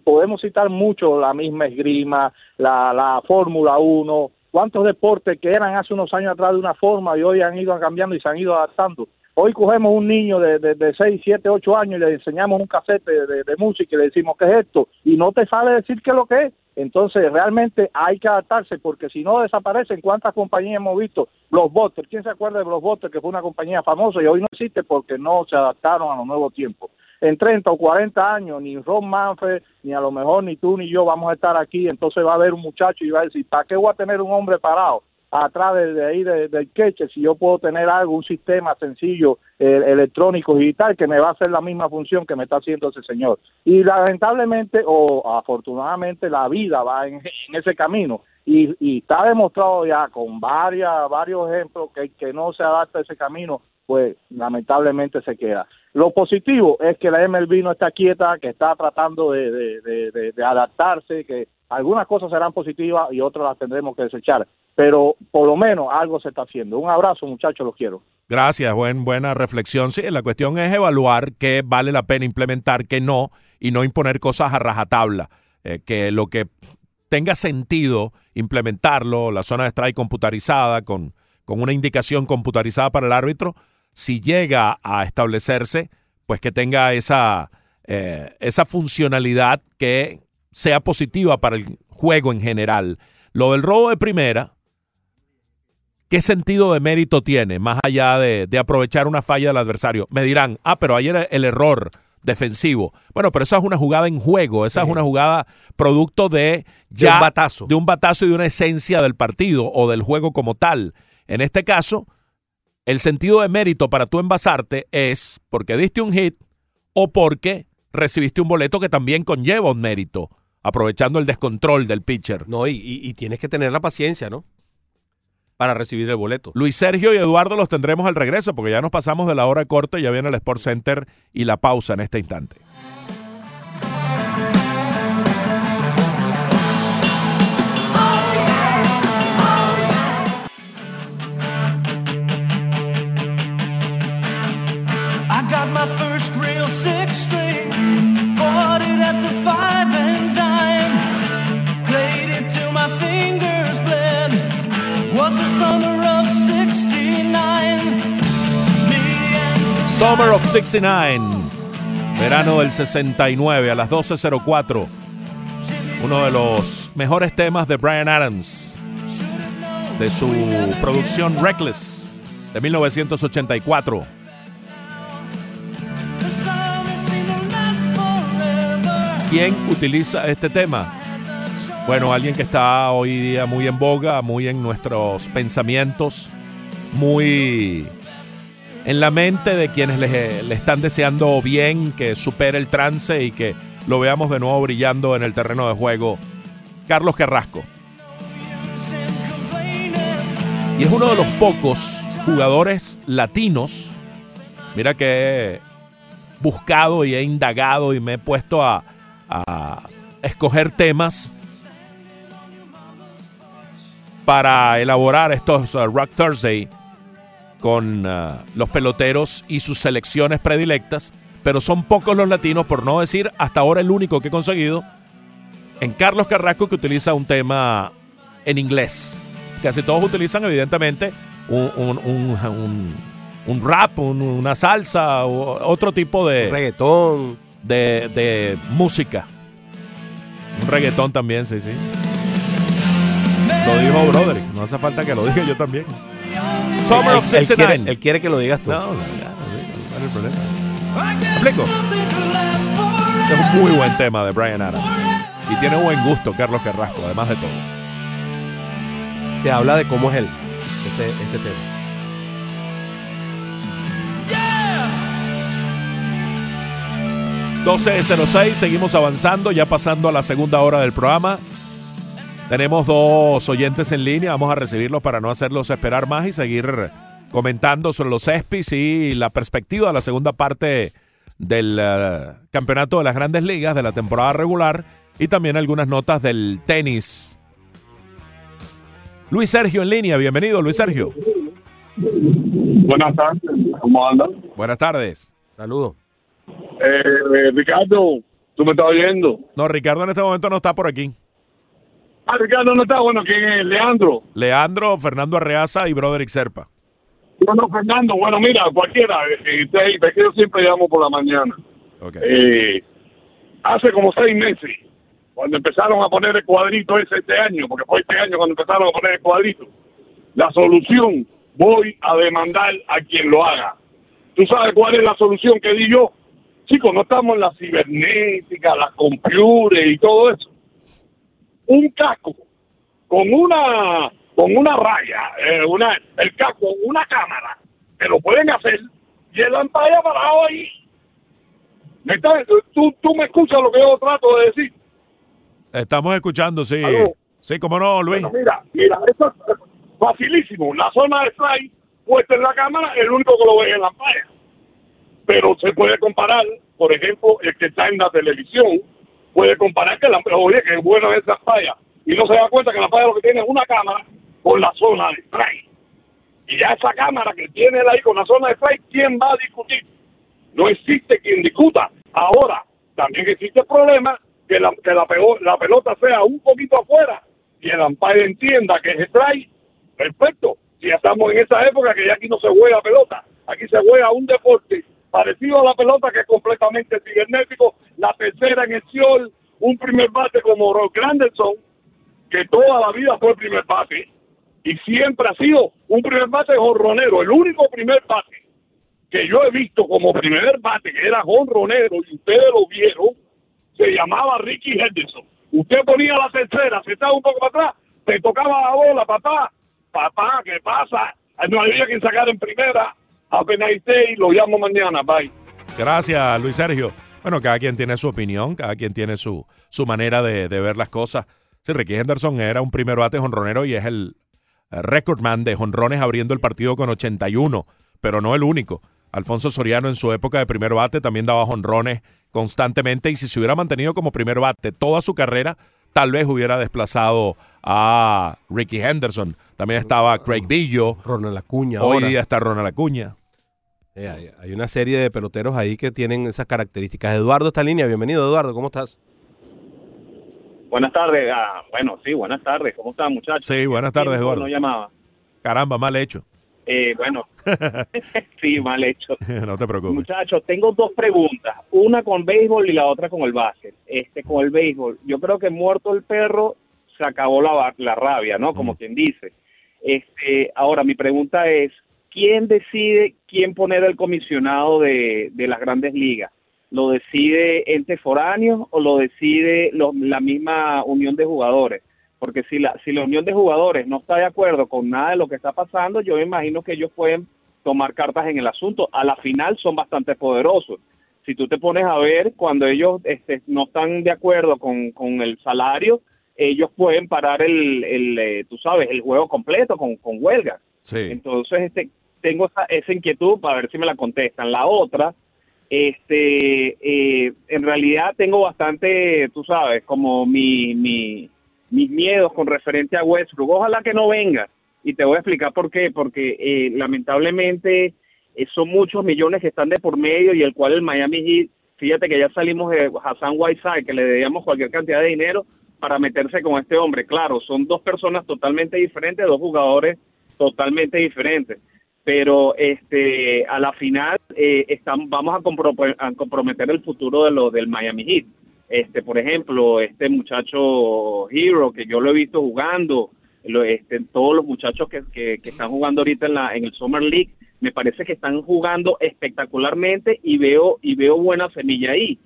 podemos citar mucho la misma esgrima, la, la Fórmula 1, cuántos deportes que eran hace unos años atrás de una forma y hoy han ido cambiando y se han ido adaptando. Hoy cogemos un niño de, de, de 6, 7, 8 años y le enseñamos un casete de, de- música y le decimos qué es esto y no te sabe decir qué es lo que es. Entonces realmente hay que adaptarse porque si no desaparecen, ¿cuántas compañías hemos visto? Blockbuster, ¿quién se acuerda de Blockbuster que fue una compañía famosa y hoy no existe porque no se adaptaron a los nuevos tiempos? En 30 o 40 años ni Ron Manfred, ni a lo mejor ni tú ni yo vamos a estar aquí, entonces va a haber un muchacho y va a decir, ¿para qué voy a tener un hombre parado? Atrás de, de ahí de- del queche, si yo puedo tener algo, un sistema sencillo, eh, electrónico, digital, que me va a hacer la misma función que me está haciendo ese señor. Y lamentablemente, o afortunadamente, la vida va en, ese camino. Y, y está demostrado ya con varias, varios ejemplos que que no se adapta a ese camino, pues lamentablemente se queda. Lo positivo es que la MLB no está quieta, que está tratando de, de- de- adaptarse, que algunas cosas serán positivas y otras las tendremos que desechar. Pero por lo menos algo se está haciendo. Un abrazo, muchachos, los quiero. Gracias, buen, buena reflexión. Sí, la cuestión es evaluar qué vale la pena implementar, qué no, y no imponer cosas a rajatabla. Eh, que lo que tenga sentido implementarlo, la zona de strike computarizada con, con una indicación computarizada para el árbitro, si llega a establecerse, pues que tenga esa, eh, esa funcionalidad que sea positiva para el juego en general. Lo del robo de primera, ¿qué sentido de mérito tiene más allá de, de aprovechar una falla del adversario? Me dirán, ah, pero ahí era el error defensivo. Bueno, pero esa es una jugada en juego, esa es una jugada producto de ya un batazo. de un batazo y de una esencia del partido o del juego como tal. En este caso, el sentido de mérito para tú envasarte es porque diste un hit o porque recibiste un boleto que también conlleva un mérito, aprovechando el descontrol del pitcher. No, y, y- y tienes que tener la paciencia, ¿no? Para recibir el boleto. Luis Sergio y Eduardo los tendremos al regreso porque ya nos pasamos de la hora corta y ya viene el Sport Center y la pausa en este instante. Six string, bought it at the five and dime, played it till my fingers bled. Was the summer of '69. Me Summer of 69. Verano del 69 a las 12.04. Uno de los mejores temas de Brian Adams. De su producción Reckless de 1984. ¿Quién utiliza este tema? Bueno, alguien que está hoy día muy en boga, muy en nuestros pensamientos, muy en la mente de quienes le, le están deseando bien que supere el trance y que lo veamos de nuevo brillando en el terreno de juego. Carlos Carrasco. Y es uno de los pocos jugadores latinos. Mira que he buscado y he indagado y me he puesto a, a escoger temas para elaborar estos uh, Rock Thursday con uh, los peloteros y sus selecciones predilectas, pero son pocos los latinos, por no decir hasta ahora el único que he conseguido, en Carlos Carrasco que utiliza un tema en inglés. Casi todos utilizan evidentemente un, un- un- un- rap, un- una salsa otro tipo de, Reggaetón. De, de música. Un reggaetón también, sí, sí. Lo dijo Broderick, no hace falta que lo diga yo también. Summer of Él, él 69. quiere, él quiere que lo digas tú. No, no, ya, no, digo, ¿cuál es el problema? ¿Me explico? Este es un muy buen tema de Brian Adams. Y tiene buen gusto Carlos Carrasco, además de todo. Te habla de cómo es él, este, este tema. 12.06, seguimos avanzando, ya pasando a la segunda hora del programa. Tenemos dos oyentes en línea, vamos a recibirlos para no hacerlos esperar más y seguir comentando sobre los ESPYs y la perspectiva de la segunda parte del eh, campeonato de las grandes ligas de la temporada regular y también algunas notas del tenis. Luis Sergio en línea, bienvenido Luis Sergio. Buenas tardes, ¿cómo andan? Buenas tardes. Saludos. Eh, Ricardo, ¿tú me estás oyendo? No, Ricardo en este momento no está por aquí. Ah, Ricardo no está, bueno, ¿quién es? Leandro. Leandro, Fernando Arreaza y Broderick Serpa. Bueno, Fernando, bueno, mira, cualquiera, eh, te- te- yo siempre llamo por la mañana. Ok. Eh, hace como seis meses, cuando empezaron a poner el cuadrito ese este año, porque fue este año cuando empezaron a poner el cuadrito, la solución, voy a demandar a quien lo haga. ¿Tú sabes cuál es la solución que di yo? Chicos, no estamos en la cibernética, la computer y todo eso. Un casco con una con una raya, eh, una el casco, una cámara, que lo pueden hacer y el pantalla parado ahí. ¿Me estás- tú, tú me escuchas lo que yo trato de decir. Estamos escuchando, sí. Aló. Sí, cómo no, Luis. Bueno, mira, mira, esto es facilísimo. La zona de strike puesta en la cámara, el único que lo ve es la pantalla. Pero se puede comparar, por ejemplo, el que está en la televisión, puede comparar que la oye, que es bueno esa falla. Y no se da cuenta que la falla lo que tiene es una cámara con la zona de strike. Y ya esa cámara que tiene ahí con la zona de strike, ¿quién va a discutir? No existe quien discuta. Ahora, también existe el problema que la, que la, pego- la pelota sea un poquito afuera y el umpire entienda que es strike. Perfecto. Si estamos en esa época que ya aquí no se juega pelota, aquí se juega un deporte parecido a la pelota que es completamente cibernético, la tercera en el Ciol, un primer bate como Rock Granderson, que toda la vida fue primer bate y siempre ha sido un primer bate jonronero, el único primer bate que yo he visto como primer bate que era jonronero y ustedes lo vieron, se llamaba Ricky Henderson. Usted ponía la tercera, se estaba un poco para atrás, te tocaba la bola, papá, papá, ¿qué pasa? No había quien sacar en primera, apenas esté y lo llamo mañana, bye. Gracias, Luis Sergio. Bueno, cada quien tiene su opinión, cada quien tiene su, su manera de, de ver las cosas. Sí, Ricky Henderson era un primer bate jonronero y es el recordman de jonrones abriendo el partido con 81, pero no el único. Alfonso Soriano en su época de primer bate también daba jonrones constantemente y si se hubiera mantenido como primer bate toda su carrera, tal vez hubiera desplazado a Ricky Henderson. También estaba Craig Billo. Ronald Acuña Hoy ahora. día está Ronald Acuña. Eh, hay, hay una serie de peloteros ahí que tienen esas características. Eduardo está en línea. Bienvenido, Eduardo. ¿Cómo estás? Buenas tardes. ah, bueno, sí, buenas tardes. ¿Cómo están, muchachos? Sí, buenas tardes, Eduardo. No llamaba. Caramba, mal hecho. Eh, bueno, sí, mal hecho. no te preocupes. Muchachos, tengo dos preguntas, una con béisbol y la otra con el básquet. Este, con el béisbol, yo creo que muerto el perro se acabó la, la rabia, ¿no? Como quien dice. Este, ahora mi pregunta es, ¿quién decide quién poner el comisionado de, de las grandes ligas? ¿Lo decide ente foráneo o lo decide lo- la misma unión de jugadores? Porque si la, si la unión de jugadores no está de acuerdo con nada de lo que está pasando, yo me imagino que ellos pueden tomar cartas en el asunto. A la final son bastante poderosos. Si tú te pones a ver, cuando ellos este, no están de acuerdo con, con el salario, ellos pueden parar el, el eh, tú sabes, el juego completo con, con huelga. Sí. Entonces, este, tengo esa, esa inquietud para ver si me la contestan. La otra, este, eh, en realidad tengo bastante, tú sabes, como mi, mi, mis miedos con referente a Westbrook. Ojalá que no venga. Y te voy a explicar por qué. Porque eh, lamentablemente eh, son muchos millones que están de por medio y el cual el Miami Heat, fíjate que ya salimos de Hassan Whiteside, que le debíamos cualquier cantidad de dinero para meterse con este hombre. Claro, son dos personas totalmente diferentes, dos jugadores totalmente diferentes. Pero este, a la final eh, están, vamos a, a comprometer el futuro de lo del Miami Heat. Este, por ejemplo, este muchacho Hero que yo lo he visto jugando, lo, este, todos los muchachos que, que, que están jugando ahorita en la en el Summer League, me parece que están jugando espectacularmente y veo y veo buena semilla ahí.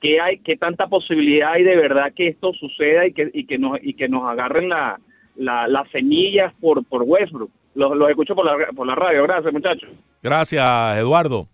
¿Qué hay qué tanta posibilidad hay de verdad que esto suceda y que y que nos y que nos agarren la, la las semillas por por Westbrook? Los, los escucho por la por la radio. Gracias, muchachos. Gracias, Eduardo.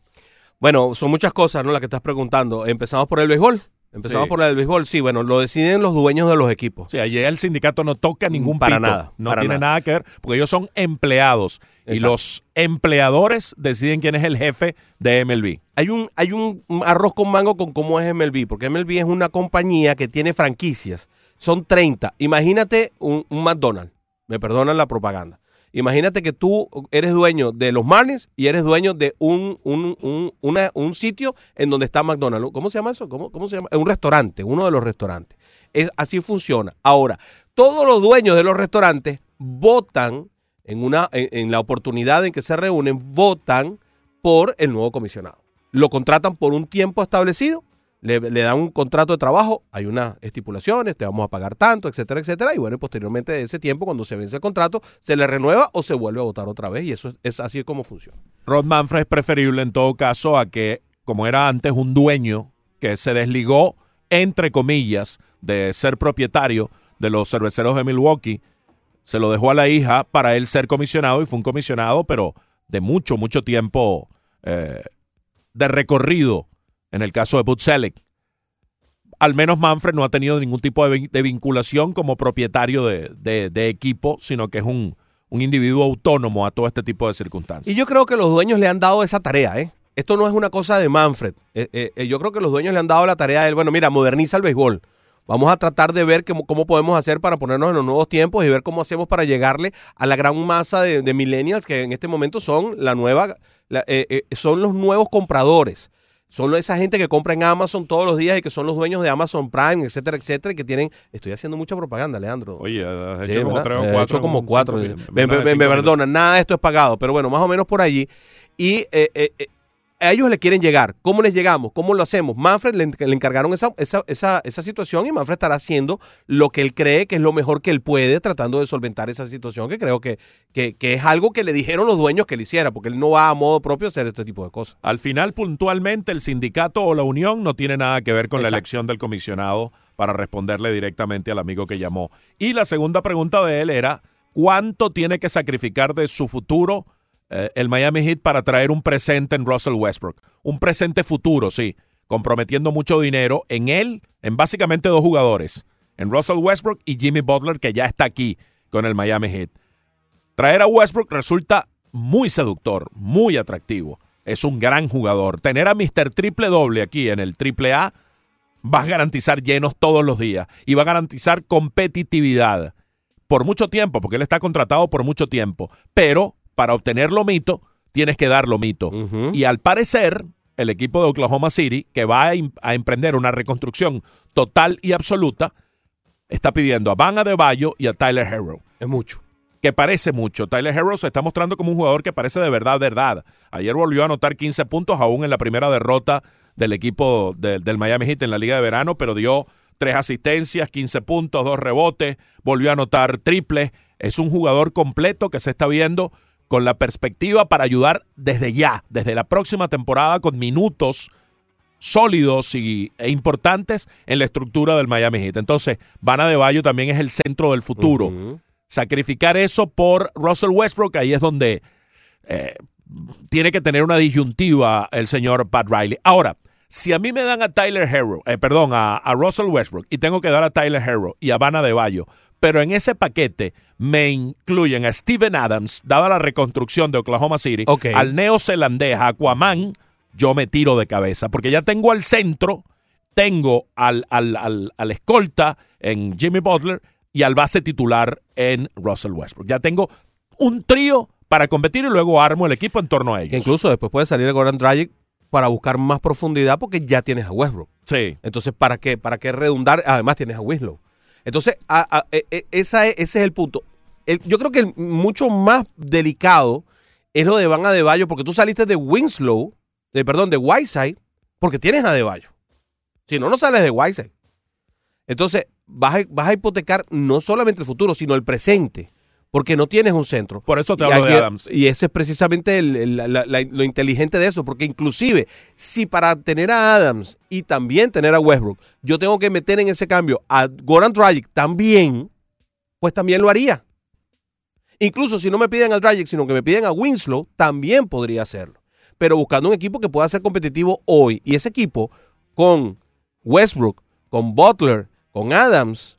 Bueno, son muchas cosas, ¿no? Las que estás preguntando. Empezamos por el béisbol. Empezamos Sí. por el béisbol. Sí, bueno, lo deciden los dueños de los equipos. Sí, allí el sindicato no toca ningún Para pito. nada, No para tiene nada. nada. que ver, porque ellos son empleados. Y los empleadores deciden quién es el jefe de MLB. Hay un, hay un arroz con mango con cómo es MLB, porque MLB es una compañía que tiene franquicias. Son 30. Imagínate un, un McDonald's. Me perdonan la propaganda. Imagínate que tú eres dueño de los Marlins y eres dueño de un, un, un, un sitio en donde está McDonald's. ¿Cómo se llama eso? ¿Cómo, cómo se llama? Un restaurante, uno de los restaurantes. Es, así funciona. Ahora, todos los dueños de los restaurantes votan en, una, en la oportunidad en que se reúnen, votan por el nuevo comisionado. Lo contratan por un tiempo establecido, le, le dan un contrato de trabajo, hay unas estipulaciones, te vamos a pagar tanto, etcétera, etcétera. Y bueno, posteriormente de ese tiempo, cuando se vence el contrato, se le renueva o se vuelve a votar otra vez. Y eso es, es así como funciona. Rod Manfred es preferible en todo caso a que, como era antes, un dueño que se desligó, entre comillas, de ser propietario de los cerveceros de Milwaukee, se lo dejó a la hija para él ser comisionado y fue un comisionado, pero de mucho, mucho tiempo eh, de recorrido en el caso de Bud Selig. Al menos Manfred no ha tenido ningún tipo de, vin- de vinculación como propietario de, de- de equipo, sino que es un, individuo autónomo a todo este tipo de circunstancias. Y yo creo que los dueños le han dado esa tarea, ¿eh? Esto no es una cosa de Manfred. Eh, eh, eh, yo creo que los dueños le han dado la tarea a él. Bueno, mira, moderniza el béisbol. Vamos a tratar de ver cómo, podemos hacer para ponernos en los nuevos tiempos y ver cómo hacemos para llegarle a la gran masa de, de millennials que en este momento son la nueva, son los nuevos compradores. Son esa gente que compra en Amazon todos los días y que son los dueños de Amazon Prime, etcétera, etcétera, y que tienen. Estoy haciendo mucha propaganda, Leandro. Oye, has Sí, hecho como tres o He cuatro. hecho como cuatro. cinco Me, me- me- perdonan, nada de esto es pagado, pero bueno, más o menos por allí. Y eh, eh, eh, a ellos le quieren llegar. ¿Cómo les llegamos? ¿Cómo lo hacemos? Manfred le, le encargaron esa, esa, esa, esa situación y Manfred estará haciendo lo que él cree que es lo mejor que él puede, tratando de solventar esa situación, que creo que, que, que es algo que le dijeron los dueños que le hiciera, porque él no va a modo propio a hacer este tipo de cosas. Al final, puntualmente, el sindicato o la unión no tiene nada que ver con la elección del comisionado para responderle directamente al amigo que llamó. Y la segunda pregunta de él era, ¿cuánto tiene que sacrificar de su futuro eh, el Miami Heat para traer un presente en Russell Westbrook? Un presente futuro, sí, comprometiendo mucho dinero en él, en básicamente dos jugadores, en Russell Westbrook y Jimmy Butler, que ya está aquí con el Miami Heat. Traer a Westbrook resulta muy seductor, muy atractivo. Es un gran jugador. Tener a Mr. Triple Doble aquí en el Triple A va a garantizar llenos todos los días y va a garantizar competitividad por mucho tiempo, porque él está contratado por mucho tiempo. Pero para obtener lo mito, tienes que dar lo mito. Y al parecer, el equipo de Oklahoma City, que va a, em- a emprender una reconstrucción total y absoluta, está pidiendo a Van Adebayo y a Tyler Harrow. Es mucho. que parece mucho. Tyler Harrow se está mostrando como un jugador que parece de verdad, verdad. Ayer volvió a anotar 15 puntos, aún en la primera derrota del equipo de- del Miami Heat en la Liga de Verano, pero dio tres asistencias, 15 puntos, dos rebotes, volvió a anotar triples. Es un jugador completo que se está viendo con la perspectiva para ayudar desde ya, desde la próxima temporada, con minutos sólidos y, e importantes en la estructura del Miami Heat. Entonces, Vana de Bayo también es el centro del futuro. Sacrificar eso por Russell Westbrook, ahí es donde eh, tiene que tener una disyuntiva el señor Pat Riley. Ahora, si a mí me dan a Tyler Harrow, eh, perdón, a, a Russell Westbrook y tengo que dar a Tyler Harrow y a Vanna de Bayo, pero en ese paquete me incluyen a Steven Adams, dada la reconstrucción de Oklahoma City, al neozelandés a Aquaman, yo me tiro de cabeza, porque ya tengo al centro, tengo al, al, al, al escolta en Jimmy Butler y al base titular en Russell Westbrook. Ya tengo un trío para competir y luego armo el equipo en torno a ellos. Que incluso después puede salir Goran Dragic para buscar más profundidad porque ya tienes a Westbrook. Sí. Entonces, ¿para qué? ¿Para qué redundar? Además, tienes a Winslow. Entonces, a- e- e- esa es- ese es el punto. Yo creo que el mucho más delicado es lo de Van Adebayo, porque tú saliste de Winslow, de, perdón, de Whiteside, porque tienes a Adebayo. Si no, no sales de Whiteside. Entonces, vas a hipotecar no solamente el futuro, sino el presente, porque no tienes un centro. Por eso te Y hablo de Adams. Y ese es precisamente el- el- la- la- la- lo inteligente de eso, porque inclusive si para tener a Adams y también tener a Westbrook, yo tengo que meter en ese cambio a Goran Dragic también, pues también lo haría. Incluso si no me piden a Dragic, sino que me piden a Winslow, también podría hacerlo. Pero buscando un equipo que pueda ser competitivo hoy. Y ese equipo con Westbrook, con Butler, con Adams,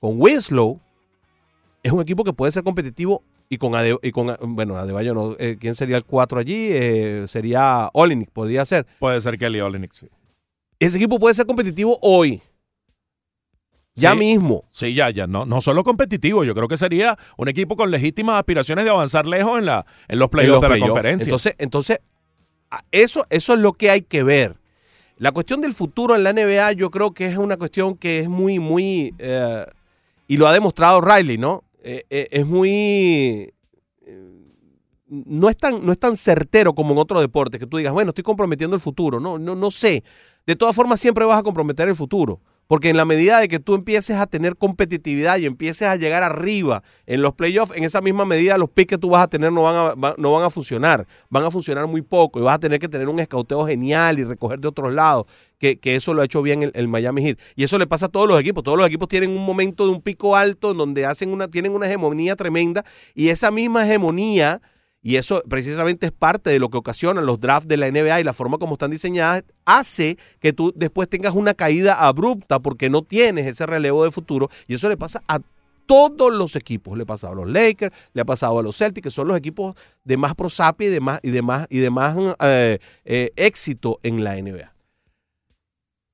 con Winslow, es un equipo que puede ser competitivo y con, Ade- y con bueno, Adebayo no, eh, ¿quién sería el 4 allí? Eh, sería Olenek, podría ser. Puede ser Kelly Olynyk, sí. Ese equipo puede ser competitivo hoy. Ya Sí. mismo. Sí, ya, ya. No, no solo competitivo, yo creo que sería un equipo con legítimas aspiraciones de avanzar lejos en, la, en los playoffs de la conferencia. Entonces, entonces eso, eso es lo que hay que ver. La cuestión del futuro en la NBA yo creo que es una cuestión que es muy, muy, eh, y lo ha demostrado Riley, ¿no? Eh, eh, es muy, eh, no es, tan, no es tan certero como en otro deporte, que tú digas, bueno, estoy comprometiendo el futuro. No, no, no sé. De todas formas, siempre vas a comprometer el futuro. Porque en la medida de que tú empieces a tener competitividad y empieces a llegar arriba en los playoffs, en esa misma medida los picks que tú vas a tener no van a, no van a funcionar. Van a funcionar muy poco y vas a tener que tener un escauteo genial y recoger de otros lados, que, que eso lo ha hecho bien el, el Miami Heat. Y eso le pasa a todos los equipos. Todos los equipos tienen un momento de un pico alto en donde hacen una, tienen una hegemonía tremenda y esa misma hegemonía y eso precisamente es parte de lo que ocasionan los drafts de la NBA y la forma como están diseñadas, hace que tú después tengas una caída abrupta porque no tienes ese relevo de futuro. Y eso le pasa a todos los equipos. Le ha pasado a los Lakers, le ha pasado a los Celtics, que son los equipos de más prosapia y de más, y de más, y de más eh, eh, éxito en la NBA.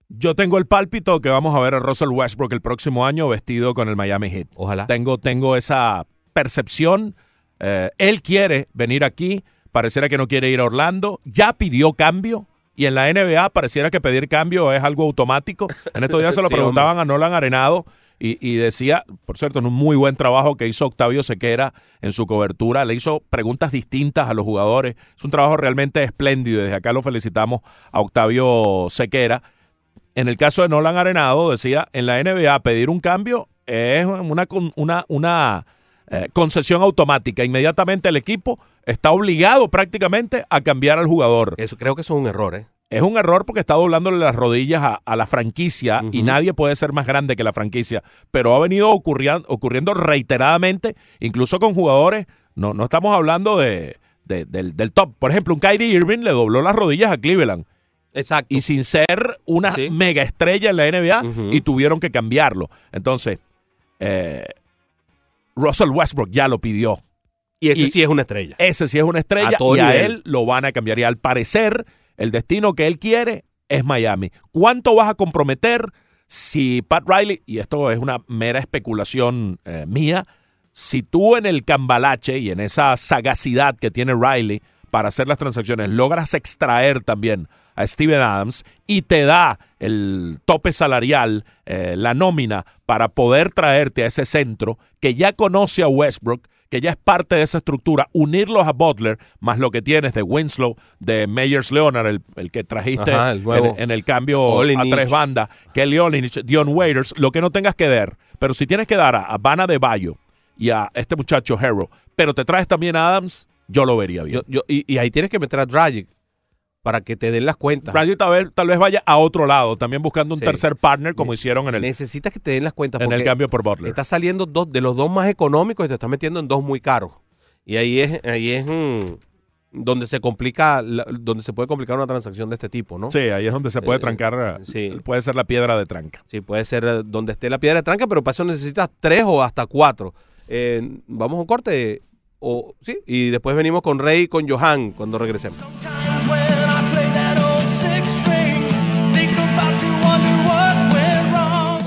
Yo tengo el pálpito que vamos a ver a Russell Westbrook el próximo año vestido con el Miami Heat. Ojalá. Tengo, tengo esa percepción. Eh, él quiere venir aquí, pareciera que no quiere ir a Orlando. Ya pidió cambio. Y en la NBA pareciera que pedir cambio es algo automático. En estos días se lo Sí, preguntaban a Nolan Arenado y, y decía, por cierto, en un muy buen trabajo que hizo Octavio Sequera en su cobertura, le hizo preguntas distintas a los jugadores. Es un trabajo realmente espléndido y desde acá lo felicitamos a Octavio Sequera. En el caso de Nolan Arenado, decía, en la NBA pedir un cambio es una, una, una eh, concesión automática. Inmediatamente el equipo está obligado prácticamente a cambiar al jugador. Eso creo que eso es un error, ¿eh? Es un error porque está doblándole las rodillas a, a la franquicia y nadie puede ser más grande que la franquicia. Pero ha venido ocurriendo, ocurriendo reiteradamente, incluso con jugadores. No, no estamos hablando de, de- del, del top. Por ejemplo, un Kyrie Irving le dobló las rodillas a Cleveland Exacto. y sin ser una Sí. mega estrella en la NBA y tuvieron que cambiarlo. Entonces, eh, Russell Westbrook ya lo pidió. Y ese y- sí es una estrella. Ese sí es una estrella A todo y a él lo van a cambiar. Y al parecer, el destino que él quiere es Miami. ¿Cuánto vas a comprometer si Pat Riley, y esto es una mera especulación eh, mía, si tú en el cambalache y en esa sagacidad que tiene Riley para hacer las transacciones, logras extraer también a Steven Adams y te da el tope salarial, eh, la nómina, para poder traerte a ese centro que ya conoce a Westbrook, que ya es parte de esa estructura, unirlos a Butler, más lo que tienes de Winslow, de Meyers Leonard, el, el que trajiste Ajá, el nuevo. en, en el cambio a tres bandas, Kelly Olenich, Dion Waiters, lo que no tengas que dar, pero si tienes que dar a Habana de Bayo y a este muchacho Harrow, pero te traes también a Adams, yo lo vería bien. Yo- yo- y, y ahí tienes que meter a Dragic para que te den las cuentas. Bradley tal vez, tal vez vaya a otro lado, también buscando un Sí. tercer partner como hicieron en el, Necesitas que te den las cuentas en el cambio por Butler. estás saliendo dos, de los dos más económicos y te estás metiendo en dos muy caros. Y ahí es, ahí es mm, donde se complica, la- donde se puede complicar una transacción de este tipo, ¿no? Sí, ahí es donde se puede Eh, trancar, sí. puede ser la piedra de tranca. Sí, puede ser eh, donde esté la piedra de tranca, pero para eso necesitas tres o hasta cuatro. Eh, vamos a un corte, o sí, y después venimos con Rey y con Johan cuando regresemos. Times when I play that old six string, think about you, wonder what went wrong.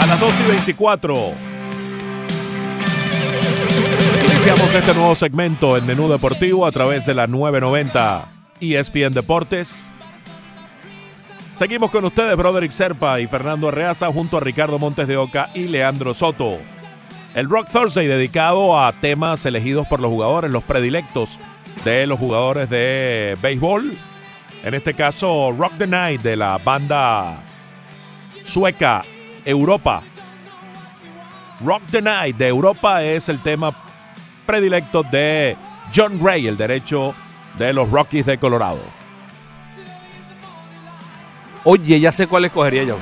A las 2 y 24. Iniciamos este nuevo segmento en Menú Deportivo a través de la 990 ESPN Deportes. Seguimos con ustedes, Broderick Serpa y Fernando Arreaza, junto a Ricardo Montes de Oca y Leandro Soto. El Rock Thursday dedicado a temas elegidos por los jugadores, los predilectos de los jugadores de béisbol. En este caso, Rock the Night de la banda sueca Europa. Rock the Night de Europa es el tema predilecto de John Gray, el derecho de los Rockies de Colorado. Oye, ya sé cuál escogería yo.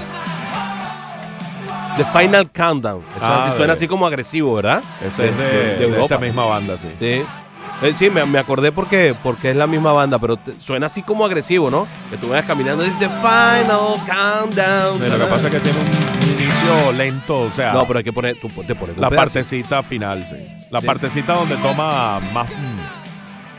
The Final Countdown. Eso Ah, así- suena de- así como agresivo, ¿verdad? Ese es de, de Europa. esta misma banda, sí. Sí. Eh, sí, me, me acordé porque, porque es la misma banda, pero te- suena así como agresivo, ¿no? Que tú vayas caminando y dices The Final Countdown. Sí, lo que pasa es que tiene un inicio lento, o sea, No, pero hay que poner, tú te pones un la partecita final, sí. La Sí. partecita donde toma más,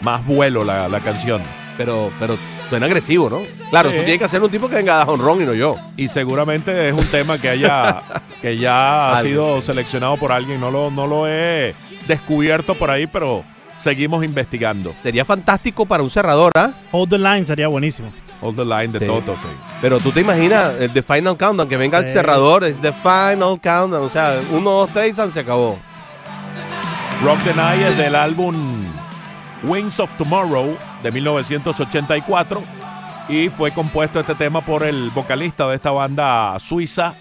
más vuelo la, la canción. Pero, pero suena agresivo, ¿no? Claro, Sí. eso tiene que hacer un tipo que venga a honrón y no yo. Y seguramente es un tema que haya que ya ha sido seleccionado por alguien. No lo, no lo he descubierto por ahí, pero seguimos investigando. Sería fantástico para un cerrador, ¿ah? Hold the line sería buenísimo. All the line de Sí. Toto, sí. Pero tú te imaginas el The Final Countdown, que venga el cerrador, es The Final Countdown. O sea, uno, dos, tres, y se acabó. Rock the Night es del álbum Wings of Tomorrow de 1984 y fue compuesto este tema por el vocalista de esta banda suiza,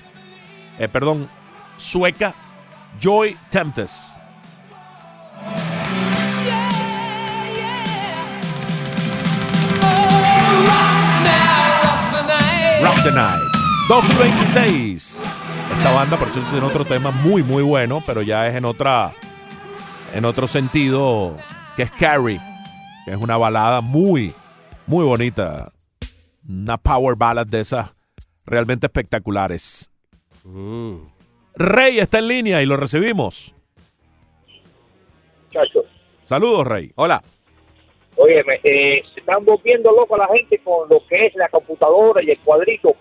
eh, perdón, sueca, Joy Tempest. Rock the Night. 2 y 26. Esta banda, por cierto, tiene otro tema muy, muy bueno, pero ya es en otra. En otro sentido, que es Carrie, que es una balada muy, muy bonita. Una power ballad de esas realmente espectaculares. Mm. Rey está en línea y lo recibimos. Muchachos, Saludos, Rey. Hola. Oye, eh, se están volviendo loco la gente con lo que es la computadora y el cuadrito.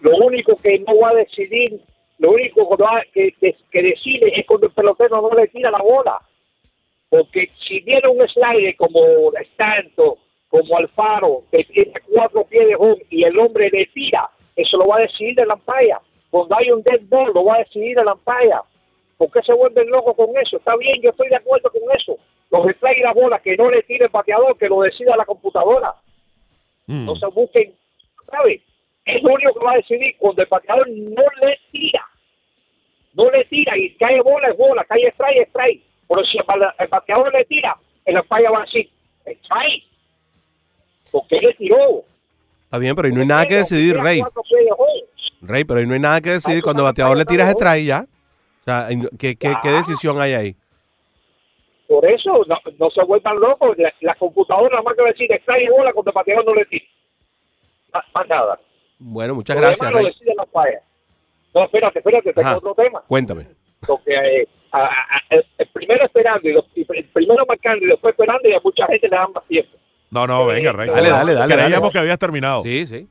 Lo único que no va a decidir, lo único que, que, que- decide es cuando el pelotero no le tira la bola. Porque si viene un slider como Stanton, como Alfaro, que tiene cuatro pies de home y el hombre le tira, eso lo va a decidir el ampaya. Cuando hay un dead ball, lo va a decidir el ampaya. ¿Por qué se vuelven locos con eso? Está bien, yo estoy de acuerdo con eso. Los strikes y la bola, que no le tire el bateador, que lo decida la computadora. Mm. No se busquen, ¿sabes? Es lo único que va a decidir cuando el bateador no le tira. No le tira y cae bola, es bola, cae strike, es strike. Pero si el, bateador le tira, el umpire va a decir, strike. Porque él le tiró. Está bien, pero ahí no hay nada que decidir, Rey. Rey, pero ahí no hay nada que decidir. Cuando el bateador le tiras pasando, strike ya. O sea, ¿qué, qué, qué decisión hay ahí? Por eso no, no se vuelvan locos. La, la computadora nada más que va a decir strike y bola cuando el bateador no le tira. Más, más nada. Bueno, muchas Lo gracias, lo Rey. decide la umpire. No, espérate, espérate, tengo Ajá. otro tema. Cuéntame. porque eh, a- a- a- el, el primero esperando y, los- y el primero marcando y después esperando y a mucha gente le dan más tiempo. No, no, venga, Rey. Dale, dale, dale, Creíamos dale. que habías terminado. Sí, sí.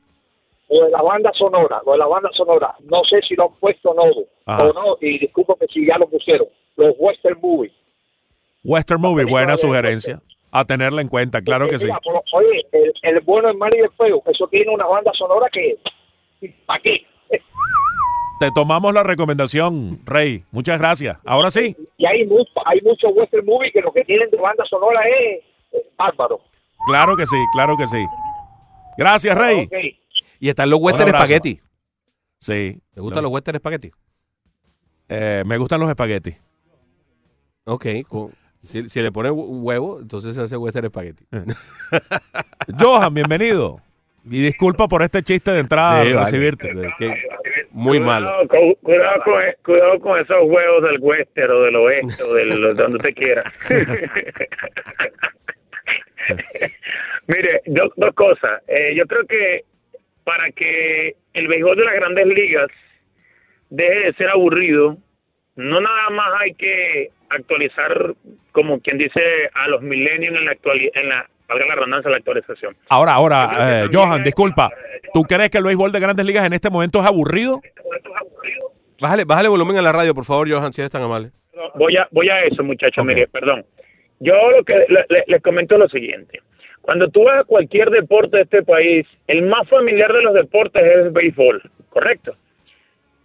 Lo de la banda sonora, lo de la banda sonora, no sé si lo han puesto o no, Ajá. o no, y discúlpame si ya lo pusieron, los western movies. Western Movie, buena sugerencia. A tenerla en cuenta, claro que sí. Oye, el, el bueno, el malo y el feo, eso tiene una banda sonora que, ¿para qué? Te tomamos la recomendación, Rey. Muchas gracias. Ahora sí. Y hay mucho, hay muchos western movies que lo que tienen de banda sonora es eh, bárbaro. Claro que sí, claro que sí. Gracias, Rey. Y están los western espagueti. Sí. ¿Te gustan los western espagueti? Eh, me gustan los espaguetis. Ok. con- si, si le pones hu- huevo, entonces se hace western espagueti. Johan, bienvenido. Y disculpa por este chiste de entrada Sí, recibirte. Que- muy malo. Cuidado con, cuidado, con, cuidado con esos huevos del western o del oeste o del, de donde usted quiera. Mire, do- dos cosas. Eh, yo creo que para que el béisbol de las grandes ligas deje de ser aburrido, no nada más hay que actualizar, como quien dice, a los millennials en la actualidad, en la, valga la redundancia, la actualización. Ahora, ahora, eh, Johan, disculpa. ¿Tú crees que el béisbol de grandes ligas en este momento es aburrido? Bájale, bájale volumen a la radio, por favor, Johan, si eres tan amable. No, voy a voy a eso, muchachos. Ok. Mire, perdón. Yo lo que le- le- les comento lo siguiente. Cuando tú vas a cualquier deporte de este país, el más familiar de los deportes es el béisbol, ¿correcto?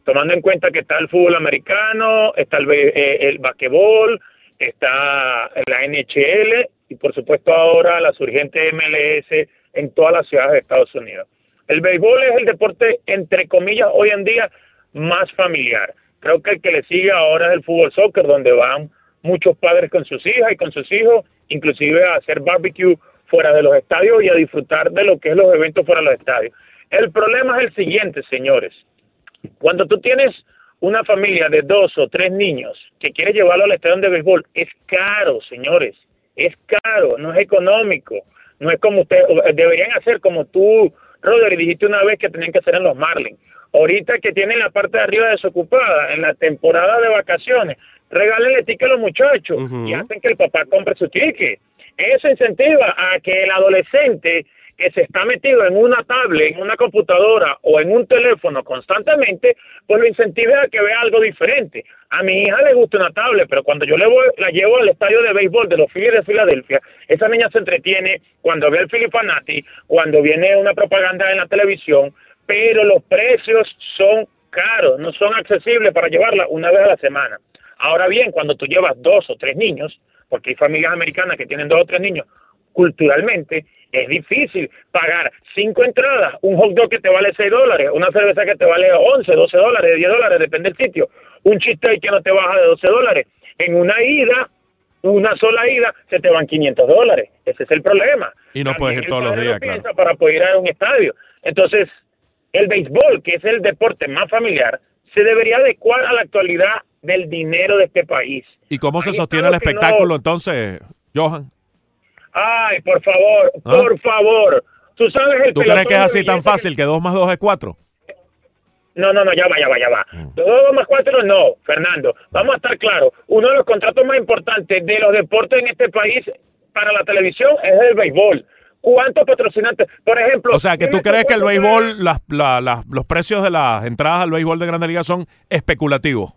Tomando en cuenta que está el fútbol americano, está el, eh, basquetbol, está la NHL y por supuesto ahora la surgente MLS en todas las ciudades de Estados Unidos. El béisbol es el deporte, entre comillas, hoy en día más familiar. Creo que el que le sigue ahora es el fútbol soccer, donde van muchos padres con sus hijas y con sus hijos, inclusive a hacer barbecue fuera de los estadios y a disfrutar de lo que es los eventos fuera de los estadios. El problema es el siguiente, señores. Cuando tú tienes una familia de dos o tres niños que quieres llevarlo al estadio de béisbol, es caro, señores. Es caro, no es económico. No es como ustedes, deberían hacer como tú, Rodri, dijiste una vez que tenían que hacer en los Marlins. Ahorita que tienen la parte de arriba desocupada, en la temporada de vacaciones, regálenle ticket a los muchachos y hacen que el papá compre su ticket. Eso incentiva a que el adolescente que se está metido en una tablet, en una computadora o en un teléfono constantemente, pues lo incentive a que vea algo diferente. A mi hija le gusta una tablet, pero cuando yo le voy, la llevo al estadio de béisbol de los Phillies de Filadelfia, esa niña se entretiene cuando ve el Philly Fanati, cuando viene una propaganda en la televisión, pero los precios son caros, no son accesibles para llevarla una vez a la semana. Ahora bien, cuando tú llevas dos o tres niños, porque hay familias americanas que tienen dos o tres niños, culturalmente es difícil pagar cinco entradas, un hot dog que te vale seis dólares, una cerveza que te vale 11, 12 dólares, 10 dólares, depende del sitio, un chiste que no te baja de 12 dólares. En una ida, una sola ida, se te van 500 dólares. Ese es el problema. Y no puedes ir todos los días, claro. para poder ir a un estadio. Entonces, el béisbol, que es el deporte más familiar, se debería adecuar a la actualidad del dinero de este país. ¿Y cómo se Ahí sostiene el no- espectáculo entonces, Johan? Ay, por favor, ¿Ah? por favor. Tú sabes el ¿Tú crees que es así tan fácil que dos más dos es cuatro? que- No, no, no, ya va, ya va, ya va. Mm. Dos más cuatro, no, Fernando. Vamos a estar claros. Uno de los contratos más importantes de los deportes en este país para la televisión es el béisbol. ¿Cuántos patrocinantes? Por ejemplo... O sea, que tú crees que el béisbol, las, la- las- los precios de las entradas al béisbol de Grandes Ligas son especulativos.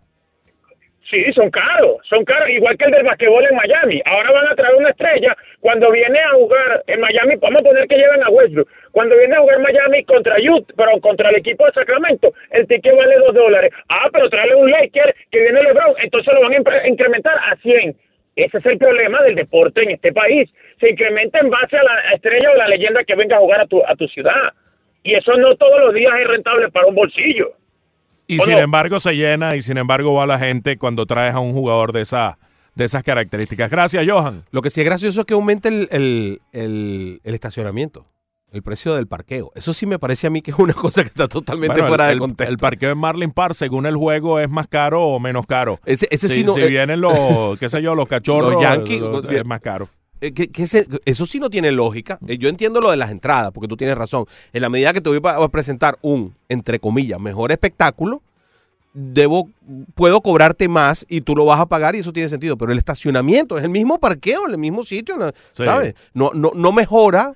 Sí, son caros, son caros, igual que el del basquetbol en Miami. Ahora van a traer una estrella. Cuando viene a jugar en Miami, vamos a poner que lleven a Westbrook. Cuando viene a jugar Miami contra Utah, pero contra el equipo de Sacramento, el ticket vale dos dólares. Ah, pero traerle un Laker que viene LeBron, entonces lo van a incrementar a 100. Ese es el problema del deporte en este país. Se incrementa en base a la estrella o la leyenda que venga a jugar a tu, a tu ciudad. Y eso no todos los días es rentable para un bolsillo. Y ¿O sin no? embargo se llena y sin embargo va la gente cuando traes a un jugador de, esa, de esas características. Gracias, Johan. Lo que sí es gracioso es que aumente el, el- el- el estacionamiento, el precio del parqueo. Eso sí me parece a mí que es una cosa que está totalmente Bueno, fuera el, de contexto. el parqueo en Marlin Park, según el juego, es más caro o menos caro. Ese- ese si, sí no- si eh, vienen los, qué sé yo, los cachorros, Los Yankees, es más caro. Eh, que- que se- eso sí no tiene lógica. Eh, yo entiendo lo de las entradas, porque tú tienes razón. En la medida que te voy a presentar un, entre comillas, mejor espectáculo, debo, puedo cobrarte más y tú lo vas a pagar y eso tiene sentido. Pero el estacionamiento es el mismo parqueo, en el mismo sitio. ¿sabes? No, no, no mejora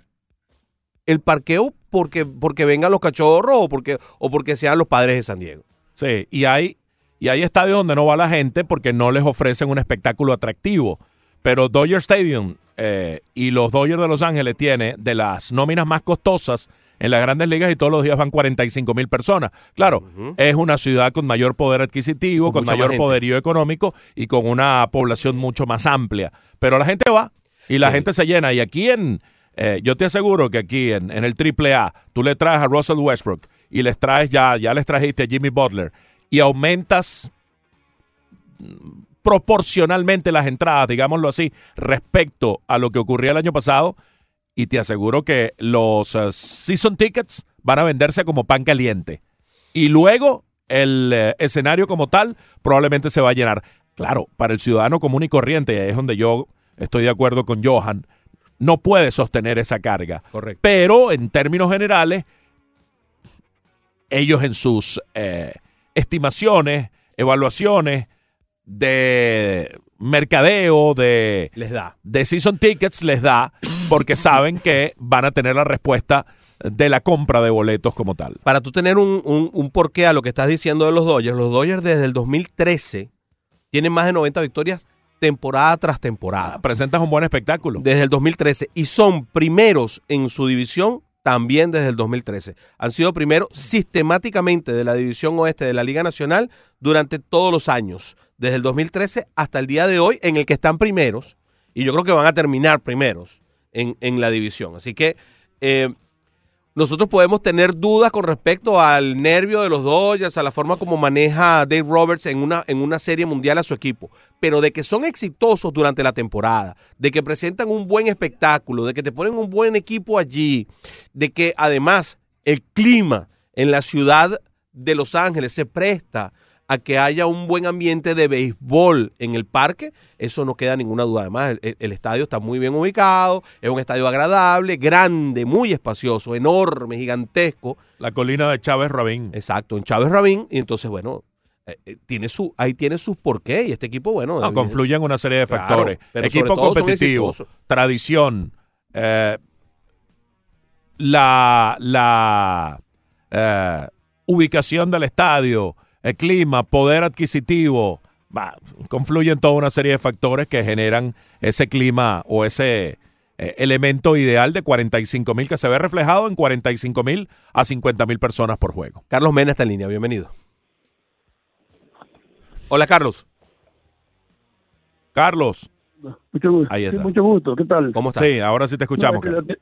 el parqueo porque, porque vengan los cachorros o porque, o porque sean los padres de San Diego. Sí, y hay, y hay estadios donde no va la gente porque no les ofrecen un espectáculo atractivo. Pero Dodger Stadium eh, y los Dodgers de Los Ángeles tiene de las nóminas más costosas en las grandes ligas y todos los días van 45 mil personas. Claro, es una ciudad con mayor poder adquisitivo, con, mayor poderío económico y con una población mucho más amplia. Pero la gente va y la Sí. gente se llena. Y aquí en, eh, yo te aseguro que aquí en, en el AAA, tú le traes a Russell Westbrook y les traes ya, ya les trajiste a Jimmy Butler y aumentas proporcionalmente las entradas, digámoslo así, respecto a lo que ocurría el año pasado. Y te aseguro que los eh, season tickets van a venderse como pan caliente. Y luego el eh, escenario como tal probablemente se va a llenar. Claro, para el ciudadano común y corriente, y ahí es donde yo estoy de acuerdo con Johan, no puede sostener esa carga. Correcto. Pero en términos generales, ellos en sus eh, estimaciones, evaluaciones de mercadeo, de, Les da. de season tickets, les da porque saben que van a tener la respuesta de la compra de boletos como tal. Para tú tener un, un, un porqué a lo que estás diciendo de los Dodgers, los Dodgers desde el 2013 tienen más de 90 victorias temporada tras temporada. Presentas un buen espectáculo. Desde el 2013. Y son primeros en su división también desde el 2013. Han sido primeros sistemáticamente de la división oeste de la Liga Nacional durante todos los años. Desde el 2013 hasta el día de hoy en el que están primeros. Y yo creo que van a terminar primeros en, en la división. Así que eh, nosotros podemos tener dudas con respecto al nervio de los Dodgers, a la forma como maneja Dave Roberts en una, en una serie mundial a su equipo, pero de que son exitosos durante la temporada, de que presentan un buen espectáculo, de que te ponen un buen equipo allí, de que además el clima en la ciudad de Los Ángeles se presta a que haya un buen ambiente de béisbol en el parque, eso no queda ninguna duda. Además, el, el estadio está muy bien ubicado, es un estadio agradable, grande, muy espacioso, enorme, gigantesco. La colina de Chávez Rabín. Exacto, en Chávez Rabín. Y entonces, bueno, eh, eh, tiene su, ahí tiene sus porqué. Y este equipo, bueno. No, eh, confluyen una serie de Claro, factores. pero Equipo competitivo, tradición, eh, la, la eh, ubicación del estadio, el clima, poder adquisitivo, va, confluyen toda una serie de factores que generan ese clima o ese eh, elemento ideal de 45 mil que se ve reflejado en 45 mil a 50 mil personas por juego. Carlos Mena está en línea, bienvenido. Hola, Carlos. Carlos. Mucho gusto. Ahí está. Sí, mucho gusto. ¿Qué tal? ¿Cómo estás? Sí, ahora sí te escuchamos. No, que-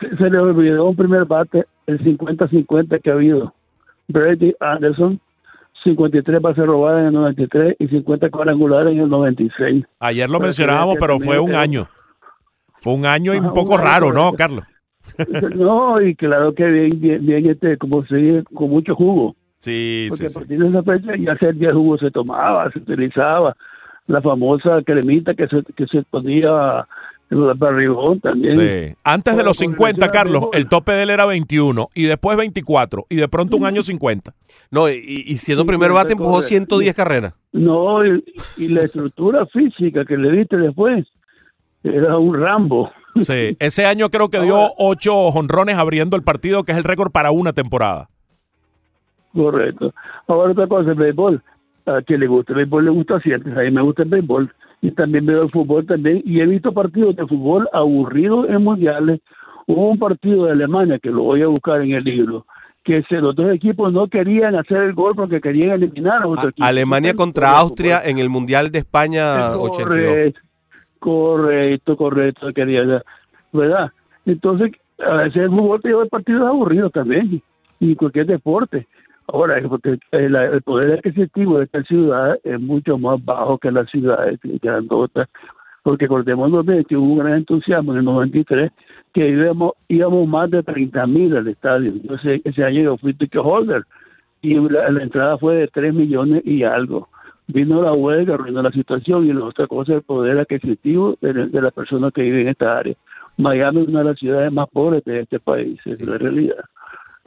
se, se le olvidó un primer bate, el 50-50 que ha habido. Brady Anderson, 53 bases robadas en el 93 y 50 cuadrangulares en el 96. Ayer lo mencionábamos, pero fue un año. Fue un año y un Ajá, poco un raro, ¿no. Carlos? No, y claro que bien, bien, bien, este, como se dice, con mucho jugo. Sí, Porque sí, a sí. partir de esa fecha ya se- ya el jugo se tomaba, se utilizaba. La famosa cremita que se, que se ponía también. Sí. Antes de los por 50, relación al Carlos, el tope de él era 21 y después 24 y de pronto un año 50. No, y, y siendo primer bate empujó correcto. 110 carreras. No, y, y la estructura física que le diste después era un Rambo. Sí. Ese año creo que dio ocho jonrones abriendo el partido, que es el récord para una temporada. Correcto. Ahora otra cosa, el béisbol. A quien le gusta el béisbol le gusta siempre. A mí me gusta el béisbol. Y también veo el fútbol también. Y he visto partidos de fútbol aburridos en mundiales. Hubo un partido de Alemania, que lo voy a buscar en el libro, que se, los dos equipos no querían hacer el gol porque querían eliminar a otro equipo. Alemania contra Austria en el Mundial de España 82. Correcto, correcto, correcto, quería, ¿verdad? Entonces, a veces el fútbol te lleva partidos aburridos también, y cualquier deporte. Ahora, porque el, poder adquisitivo de esta ciudad es mucho más bajo que las ciudades grandotas, porque acordémonos de que hubo un gran entusiasmo en el 93, que íbamos, íbamos más de 30 mil al estadio. Entonces, ese año yo fui ticket holder, y la, la entrada fue de 3 millones y algo vino la huelga, arruinó la situación y la otra cosa es el poder adquisitivo de, de las personas que viven en esta área. Miami es una de las ciudades más pobres de este país, es la realidad.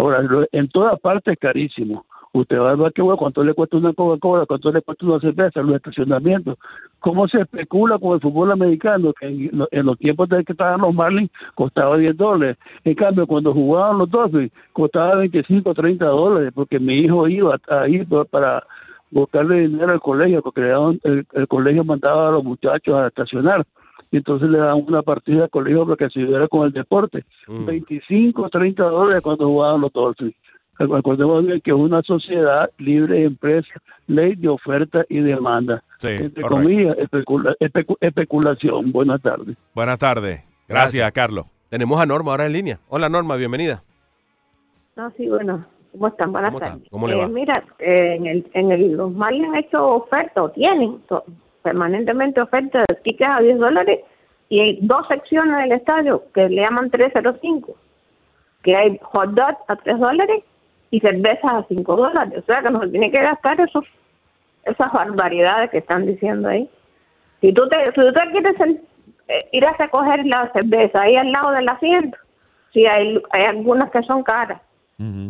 Ahora, en toda parte es carísimo. Usted va al basquetbol, ¿cuánto le cuesta una Coca-Cola? ¿Cuánto le cuesta una cerveza? Los estacionamientos. ¿Cómo se especula con el fútbol americano? Que en, lo- en los tiempos de que estaban los Marlins costaba 10 dólares. En cambio, cuando jugaban los Dolphins, costaba 25, 30 dólares, porque mi hijo iba ahí pa- para buscarle dinero al colegio, porque el, el colegio mandaba a los muchachos a estacionar. Y entonces le daban una partida al colegio para que se ayudara con el deporte. 25, 30 dólares cuando jugaban los Dolphins. Recordemos bien que es una sociedad libre de empresa, ley de oferta y demanda. Sí, Entre correcto. comillas, especula- especu- especulación. Buenas tardes. Buenas tardes. Gracias, Carlos. Tenemos a Norma ahora en línea. Hola Norma, bienvenida. No, sí, bueno, ¿cómo están? Buenas ¿Cómo está? tardes. ¿Cómo le Eh, va? mira, eh, en el, en el, los Marlins han hecho ofertas, o tienen to- permanentemente ofertas de tickets a 10 dólares y hay dos secciones del estadio que le llaman 305, que hay hot dog a 3 dólares y cervezas a 5 dólares. O sea que no se tiene que gastar esos, esas barbaridades que están diciendo ahí. Si tú te, si tú te quieres el- eh, ir a recoger la cerveza ahí al lado del asiento, sí hay, hay algunas que son caras.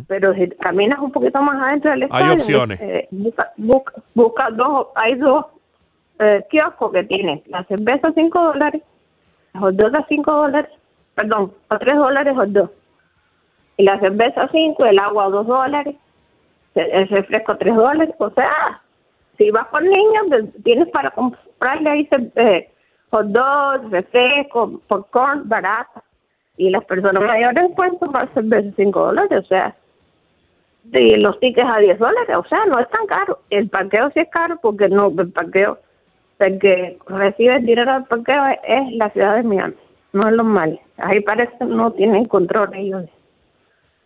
Pero si caminas un poquito más adentro del Hay estadio, opciones. eh, busca, busca, busca dos, hay dos eh, kioscos que tienen la cerveza a 5 dólares, la hot dog a 5 dólares, perdón, a 3 dólares hot dog. Y la cerveza a 5, el agua a 2 dólares, el refresco a 3 dólares. O sea, si vas con niños, tienes para comprarle ahí eh, hot dog, refresco, popcorn, barata. Y las personas mayores pueden tomar cerveza a 5 dólares, o sea, y los tickets a 10 dólares, o sea, no es tan caro. El parqueo sí es caro porque no, el parqueo, el que recibe el dinero del parqueo es, la ciudad de Miami, no es los males. Ahí parece que no tienen control ellos de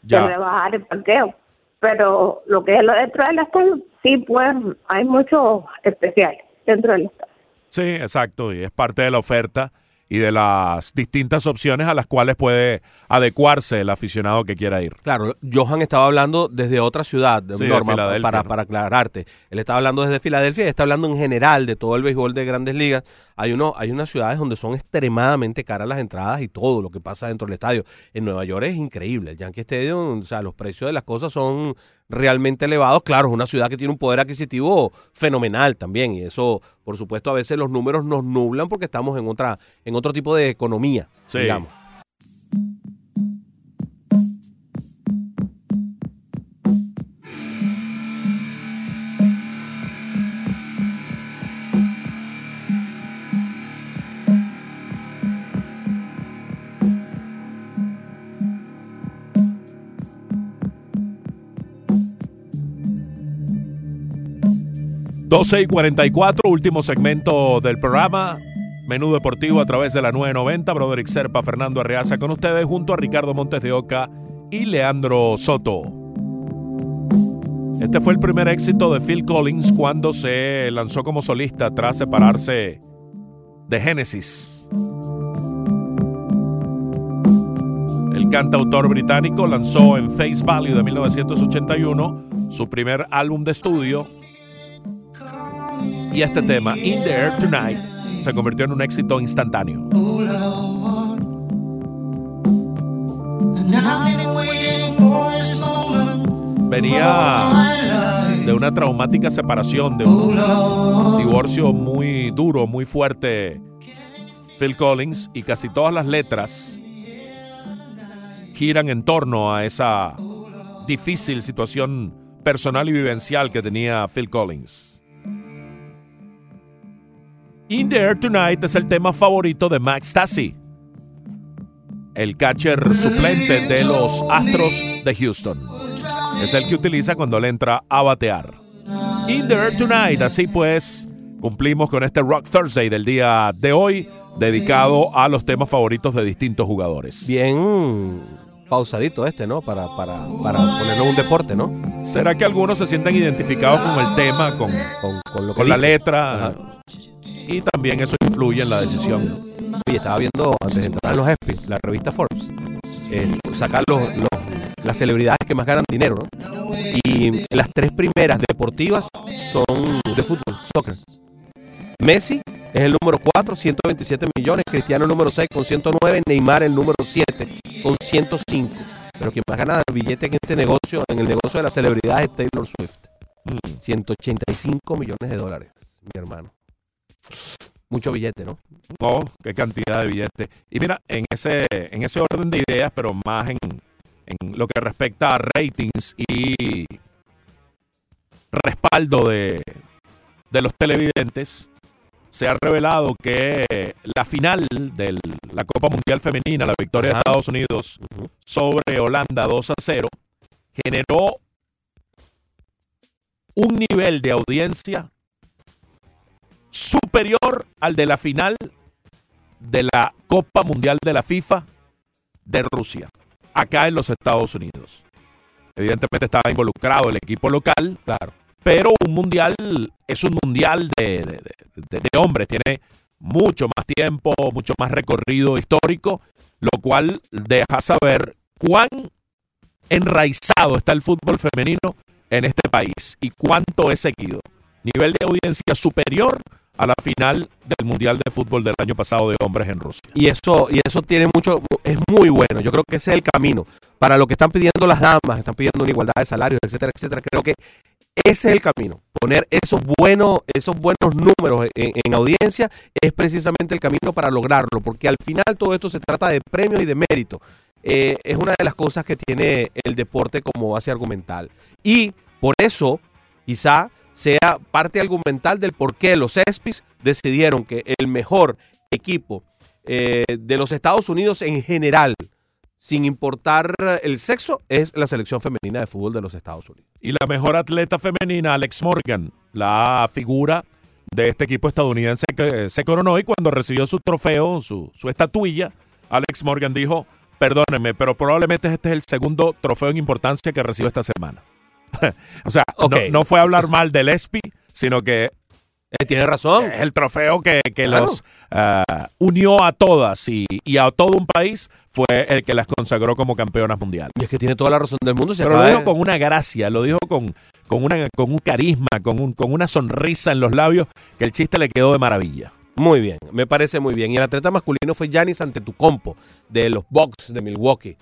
Ya. rebajar el parqueo. Pero lo que es lo dentro del estadio, sí, pues hay muchos especiales dentro del estadio. Sí, exacto. Y es parte de la oferta y de las distintas opciones a las cuales puede adecuarse el aficionado que quiera ir. Claro, Johan estaba hablando desde otra ciudad, de Sí, Norma, para, para aclararte. Él estaba hablando desde Filadelfia y está hablando en general de todo el béisbol de grandes ligas. Hay, uno, hay unas ciudades donde son extremadamente caras las entradas y todo lo que pasa dentro del estadio. En Nueva York es increíble. El Yankee Stadium, o sea, los precios de las cosas son realmente elevados. Claro, es una ciudad que tiene un poder adquisitivo fenomenal también y eso, por supuesto, a veces los números nos nublan porque estamos en otra en otro tipo de economía, Sí. digamos. Doce y 44, último segmento del programa. Menú deportivo a través de la 990. Broderick Serpa, Fernando Arreaza con ustedes, junto a Ricardo Montes de Oca y Leandro Soto. Este fue el primer éxito de Phil Collins cuando se lanzó como solista tras separarse de Genesis. El cantautor británico lanzó en Face Value de 1981 su primer álbum de estudio y este tema, In the Air Tonight, se convirtió en un éxito instantáneo. Venía de una traumática separación, de un divorcio muy duro, muy fuerte, Phil Collins, y casi todas las letras giran en torno a esa difícil situación personal y vivencial que tenía Phil Collins. In the Air Tonight es el tema favorito de Max Stassi, el catcher suplente de los Astros de Houston. Es el que utiliza cuando le entra a batear. In the Air Tonight, así pues, cumplimos con este Rock Thursday del día de hoy, dedicado a los temas favoritos de distintos jugadores. Bien pausadito este, ¿no? Para, para, para ponerlo en un deporte, ¿no? ¿Será que algunos se sienten identificados con el tema, con, con, lo que con la letra? Y también eso influye en la decisión. Oye, estaba viendo antes de entrar en los ESPY, la revista Forbes, eh, sacar los, los- las celebridades que más ganan dinero, ¿no? Y las tres primeras deportivas son de fútbol, soccer. Messi es el número 4, 127 millones. Cristiano el número 6 con 109. Neymar el número 7 con 105. Pero quien más gana billete en este negocio, en el negocio de las celebridades, es Taylor Swift. 185 millones de dólares, mi hermano. Mucho billete, ¿no? Oh, qué cantidad de billetes. Y mira, en ese, en ese orden de ideas, pero más en, en lo que respecta a ratings y respaldo de, de los televidentes, se ha revelado que la final de la Copa Mundial Femenina, la victoria de Estados Unidos sobre Holanda 2 a 0, generó un nivel de audiencia superior al de la final de la Copa Mundial de la FIFA de Rusia, acá en los Estados Unidos. Evidentemente estaba involucrado el equipo local, claro. pero un mundial es un mundial de, de- de- de hombres, tiene mucho más tiempo, mucho más recorrido histórico, lo cual deja saber cuán enraizado está el fútbol femenino en este país y cuánto es seguido. Nivel de audiencia superior a la final del Mundial de Fútbol del año pasado de hombres en Rusia. Y eso, y eso tiene mucho, es muy bueno. Yo creo que ese es el camino. Para lo que están pidiendo las damas, están pidiendo una igualdad de salarios, etcétera, etcétera. Creo que ese es el camino. Poner esos buenos, esos buenos números en, en audiencia es precisamente el camino para lograrlo, porque al final todo esto se trata de premios y de mérito. Eh, es una de las cosas que tiene el deporte como base argumental. Y por eso, quizá sea parte argumental del por qué los ESPYs decidieron que el mejor equipo eh, de los Estados Unidos en general, sin importar el sexo, es la selección femenina de fútbol de los Estados Unidos. Y la mejor atleta femenina, Alex Morgan, la figura de este equipo estadounidense que se coronó y cuando recibió su trofeo, su, su estatuilla, Alex Morgan dijo, perdónenme, pero probablemente este es el segundo trofeo en importancia que recibo esta semana. o sea, no- fue hablar mal del ESPY, sino que... tiene razón. Es el trofeo que, que Claro. los ah, unió a todas y, y a todo un país fue el que las consagró como campeonas mundiales. Y es que tiene toda la razón del mundo. se Pero lo dijo de- con una gracia, lo dijo con, con, una, con un carisma, con, un, con una sonrisa en los labios, que el chiste le quedó de maravilla. Muy bien, me parece muy bien. Y el atleta masculino fue Giannis Antetokounmpo de los Bucks de Milwaukee.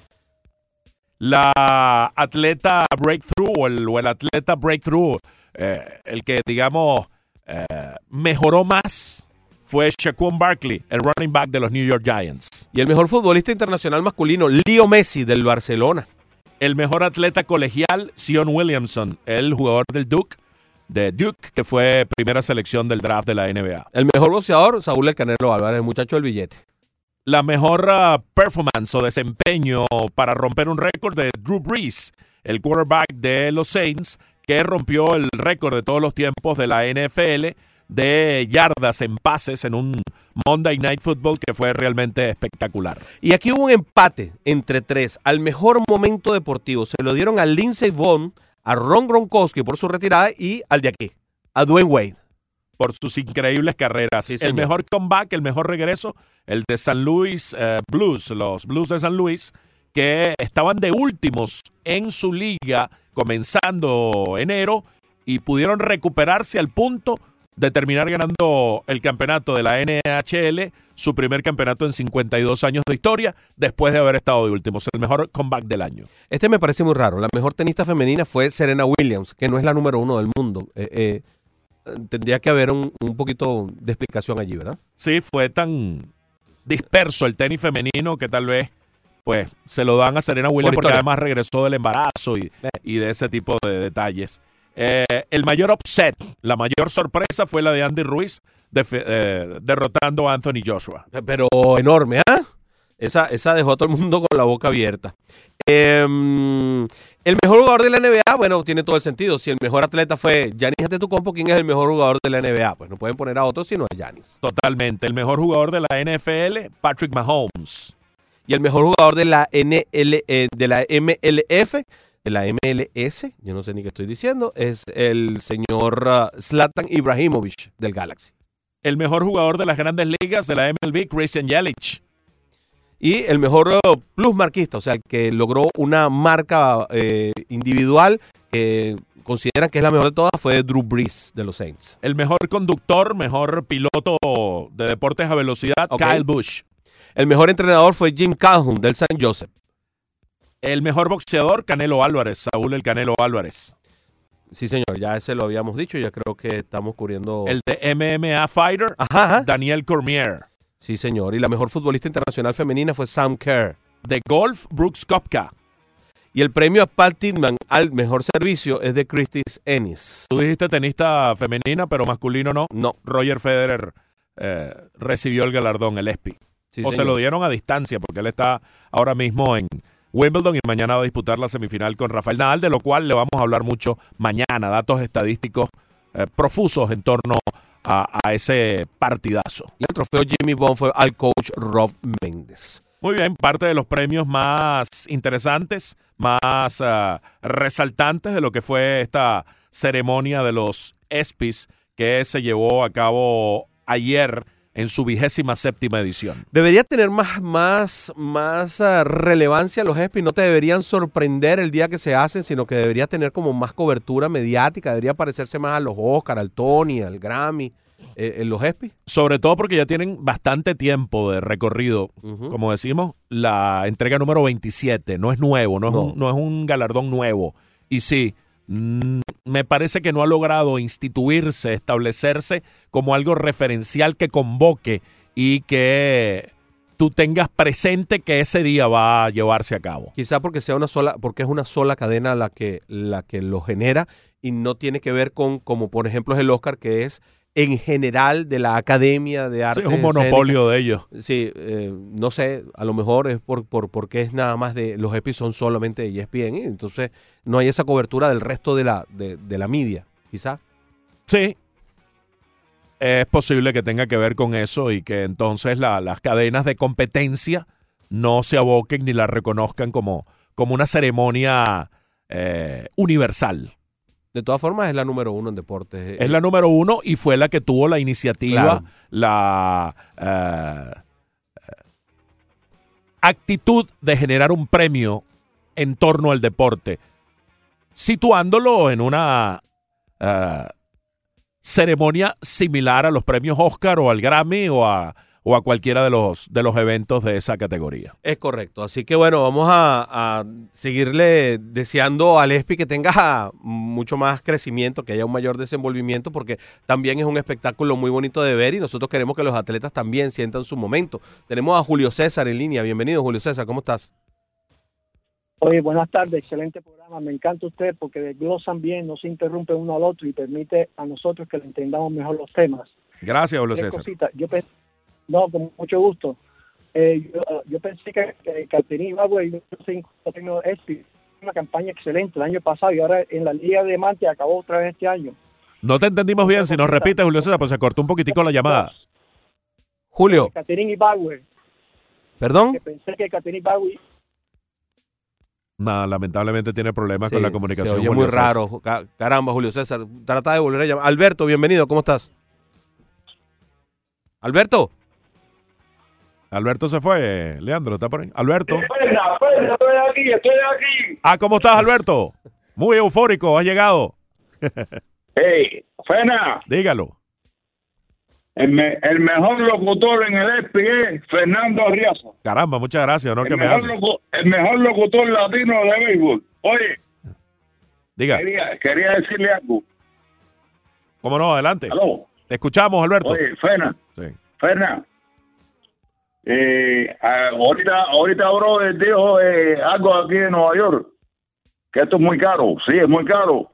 La atleta breakthrough o el, o el atleta breakthrough, eh, el que digamos eh, mejoró más fue Shaquem Barkley, el running back de los New York Giants. Y el mejor futbolista internacional masculino, Leo Messi del Barcelona. El mejor atleta colegial, Sion Williamson, el jugador del Duke, de Duke, que fue primera selección del draft de la NBA. El mejor boxeador, Saúl El Canelo Álvarez, el muchacho del billete. La mejor ah, performance o desempeño para romper un récord de Drew Brees, el quarterback de los Saints, que rompió el récord de todos los tiempos de la NFL de yardas en pases en un Monday Night Football que fue realmente espectacular. Y aquí hubo un empate entre tres. Al mejor momento deportivo se lo dieron a Lindsey Vonn, a Ron Gronkowski por su retirada y al de aquí, a Dwayne Wade. Por sus increíbles carreras. el señor. mejor comeback, el mejor regreso, el de San Luis eh, Blues, los Blues de San Luis, que estaban de últimos en su liga comenzando enero y pudieron recuperarse al punto de terminar ganando el campeonato de la NHL, su primer campeonato en 52 años de historia, después de haber estado de últimos, el mejor comeback del año. Este me parece muy raro. La mejor tenista femenina fue Serena Williams, que no es la número uno del mundo. Eh, eh, tendría que haber un, un poquito de explicación allí, ¿verdad? Sí, fue tan disperso el tenis femenino que tal vez pues se lo dan a Serena Williams porque además regresó del embarazo y, y de ese tipo de detalles. Eh, el mayor upset, la mayor sorpresa fue la de Andy Ruiz eh, derrotando a Anthony Joshua. Pero enorme, ¿ah? Esa, esa dejó a todo el mundo con la boca abierta. Em, el mejor jugador de la NBA, bueno, tiene todo el sentido. Si el mejor atleta fue Giannis Antetokounmpo, ¿quién es el mejor jugador de la NBA? Pues no pueden poner a otro sino a Giannis. Totalmente. El mejor jugador de la NFL, Patrick Mahomes. Y el mejor jugador de la NL, eh, de la MLF, de la MLS, yo no sé ni qué estoy diciendo, es el señor ah, Zlatan Ibrahimovic del Galaxy. El mejor jugador de las grandes ligas de la MLB, Christian Yelich. Y el mejor eh, plus marquista, o sea, el que logró una marca eh, individual que consideran que es la mejor de todas, fue Drew Brees de los Saints. El mejor conductor, mejor piloto de deportes a velocidad. Kyle Busch. El mejor entrenador fue Jim Calhoun del San Joseph. El mejor boxeador, Canelo Álvarez, Saúl el Canelo Álvarez. Sí, señor, ya ese lo habíamos dicho, ya creo que estamos cubriendo... El de MMA Fighter, Daniel Cormier. Sí, señor, y la mejor futbolista internacional femenina fue Sam Kerr. De golf, Brooks Kopka. Y el premio a Pat Tillman al mejor servicio es de Christie's Ennis. Tú dijiste tenista femenina, pero masculino no. No. Roger Federer eh, recibió el galardón, el ESPY. Sí, o se lo dieron a distancia, porque él está ahora mismo en Wimbledon y mañana va a disputar la semifinal con Rafael Nadal, de lo cual le vamos a hablar mucho mañana. Datos estadísticos eh, profusos en torno a, a ese partidazo. Y el trofeo Jimmy Bond fue al coach Rob Méndez. Muy bien, parte de los premios más interesantes, más ah, resaltantes de lo que fue esta ceremonia de los ESPYs que se llevó a cabo ayer en su vigésima séptima edición. Debería tener más, más, más ah, relevancia los ESPY, no te deberían sorprender el día que se hacen, sino que debería tener como más cobertura mediática, debería parecerse más a los Oscar, al Tony, al Grammy, eh, en los ESPY. Sobre todo porque ya tienen bastante tiempo de recorrido. Como decimos, la entrega número 27 no es nuevo, no es, No. Un, no es un galardón nuevo. Y sí, me parece que no ha logrado instituirse, establecerse como algo referencial que convoque y que tú tengas presente que ese día va a llevarse a cabo. Quizá porque sea una sola, porque es una sola cadena la que, la que lo genera y no tiene que ver con, como por ejemplo es el Oscar, que es en general de la Academia de Sí, Arte. es un monopolio de ellos. Sí, eh, no sé, a lo mejor es por, por porque es nada más de, los ESPY son solamente de ESPN, entonces no hay esa cobertura del resto de la, de, de la media, quizá. Sí. Es posible que tenga que ver con eso y que entonces la- las cadenas de competencia no se aboquen ni la reconozcan como, como una ceremonia eh, universal. De todas formas, es la número uno en deportes. Es la número uno y fue la que tuvo la iniciativa, Claro. la eh, eh, actitud de generar un premio en torno al deporte, situándolo en una eh, ceremonia similar a los premios Oscar o al Grammy o a, o a cualquiera de los, de los eventos de esa categoría. Es correcto. Así que bueno, vamos a, a seguirle deseando al ESPI que tenga mucho más crecimiento, que haya un mayor desenvolvimiento, porque también es un espectáculo muy bonito de ver y nosotros queremos que los atletas también sientan su momento. Tenemos a Julio César en línea. Bienvenido, Julio César. ¿Cómo estás? Oye, buenas tardes, excelente programa. Me encanta usted porque desglosan bien, no se interrumpe uno al otro y permite a nosotros que le entendamos mejor los temas. Gracias, Julio César. cositas. Yo no, con mucho gusto. Eh, yo, yo pensé que, que y los cinco premios ESPY una campaña excelente el año pasado y ahora en la Liga de Diamante acabó otra vez este año. No te entendimos bien, si nos repites, Julio César, pues se cortó un poquitico la llamada. Julio, Catherine Ibagüe, ¿perdón? que pensé que Catherine Ibagüe No, lamentablemente tiene problemas Sí, con la Se comunicación. oye Julio muy César. raro. Ca- Caramba, Julio César. Trata de volver a llamar. Alberto, bienvenido. ¿Cómo estás? Alberto. Alberto se fue, Leandro, ¿está por ahí? Alberto. Ferna, Ferna, estoy aquí, estoy aquí. Ah, ¿cómo estás, Alberto? Muy eufórico, has llegado. Hey, Ferna, Dígalo. el, me- el mejor locutor en el ESPI es Fernando Arriaza. Caramba, muchas gracias, ¿no? el, que me mejor locu- el mejor locutor latino de béisbol. Oye, Diga, quería, quería decirle algo. ¿cómo no? Adelante. Aló. Te escuchamos, Alberto. Oye, Ferna, Sí. Ferna. Eh, ah, ahorita, ahorita, brother, dijo eh, algo aquí en Nueva York, que esto es muy caro. Sí, es muy caro.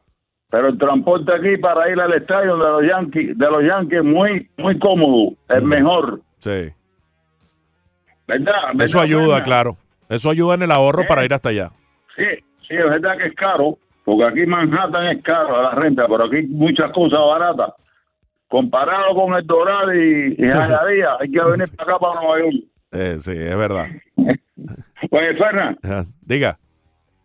Pero el transporte aquí para ir al estadio de los Yankees, de los Yankees, muy, muy cómodo, es mejor. Sí. ¿Verdad? ¿Verdad, Eso ayuda, claro. Eso ayuda en el ahorro para ir hasta allá. Sí, sí, es verdad que es caro, porque aquí Manhattan es caro la renta, pero aquí muchas cosas baratas. Comparado con el Doral y, y Jayalía, hay que venir para acá, para Nueva York. Eh, sí, es verdad. Oye, Fernan, Ajá. Diga.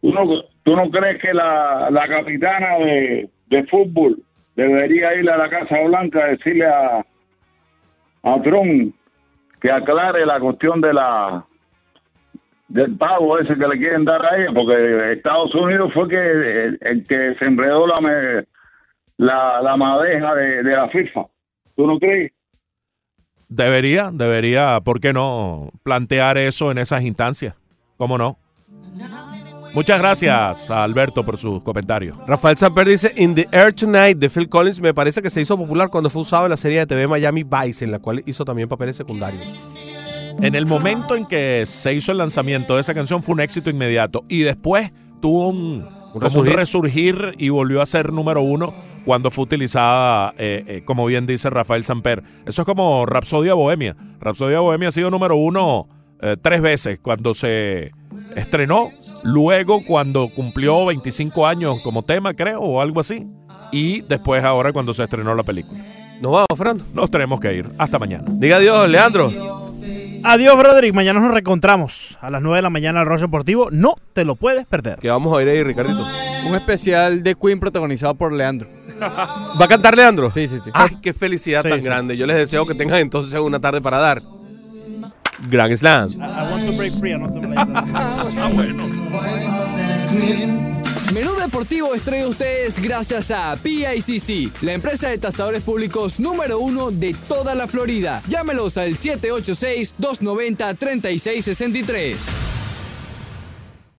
¿tú no, tú no crees que la, la capitana de, de fútbol debería ir a la Casa Blanca a decirle a, a Trump que aclare la cuestión de la del pago ese que le quieren dar a ella? Porque Estados Unidos fue que el, el que se enredó la, me- la, la madeja de, de la FIFA. ¿Tú no crees? Debería, debería, ¿por qué no plantear eso en esas instancias? ¿Cómo no? Muchas gracias a Alberto por sus comentarios. Rafael Samper dice, In the Air Tonight de Phil Collins me parece que se hizo popular cuando fue usado en la serie de TV Miami Vice, en la cual hizo también papeles secundarios. En el momento en que se hizo el lanzamiento de esa canción fue un éxito inmediato y después tuvo un, como resurgir. un resurgir y volvió a ser número uno cuando fue utilizada, eh, eh, como bien dice Rafael Samper. Eso es como Rapsodia Bohemia. Rapsodia Bohemia ha sido número uno eh, tres veces cuando se estrenó, luego cuando cumplió 25 años como tema, creo, o algo así, y después ahora cuando se estrenó la película. Nos vamos, Fernando. Nos tenemos que ir. Hasta mañana. Diga adiós, Leandro. Adiós, Broderick. Mañana nos reencontramos a las 9 de la mañana al Rollo Deportivo. No te lo puedes perder. Que vamos a ir ahí, Ricardito. Un especial de Queen protagonizado por Leandro. ¿Va a cantar Leandro? Sí, sí, sí. Ay, qué felicidad Sí, tan sí. grande. Yo les deseo que tengan entonces una tarde para dar. Grand Slam. I want to break free, I want to play Ah, bueno. Menú Deportivo estrella ustedes gracias a PICC, la empresa de tasadores públicos número uno de toda la Florida. Llámelos al 786-290-3663.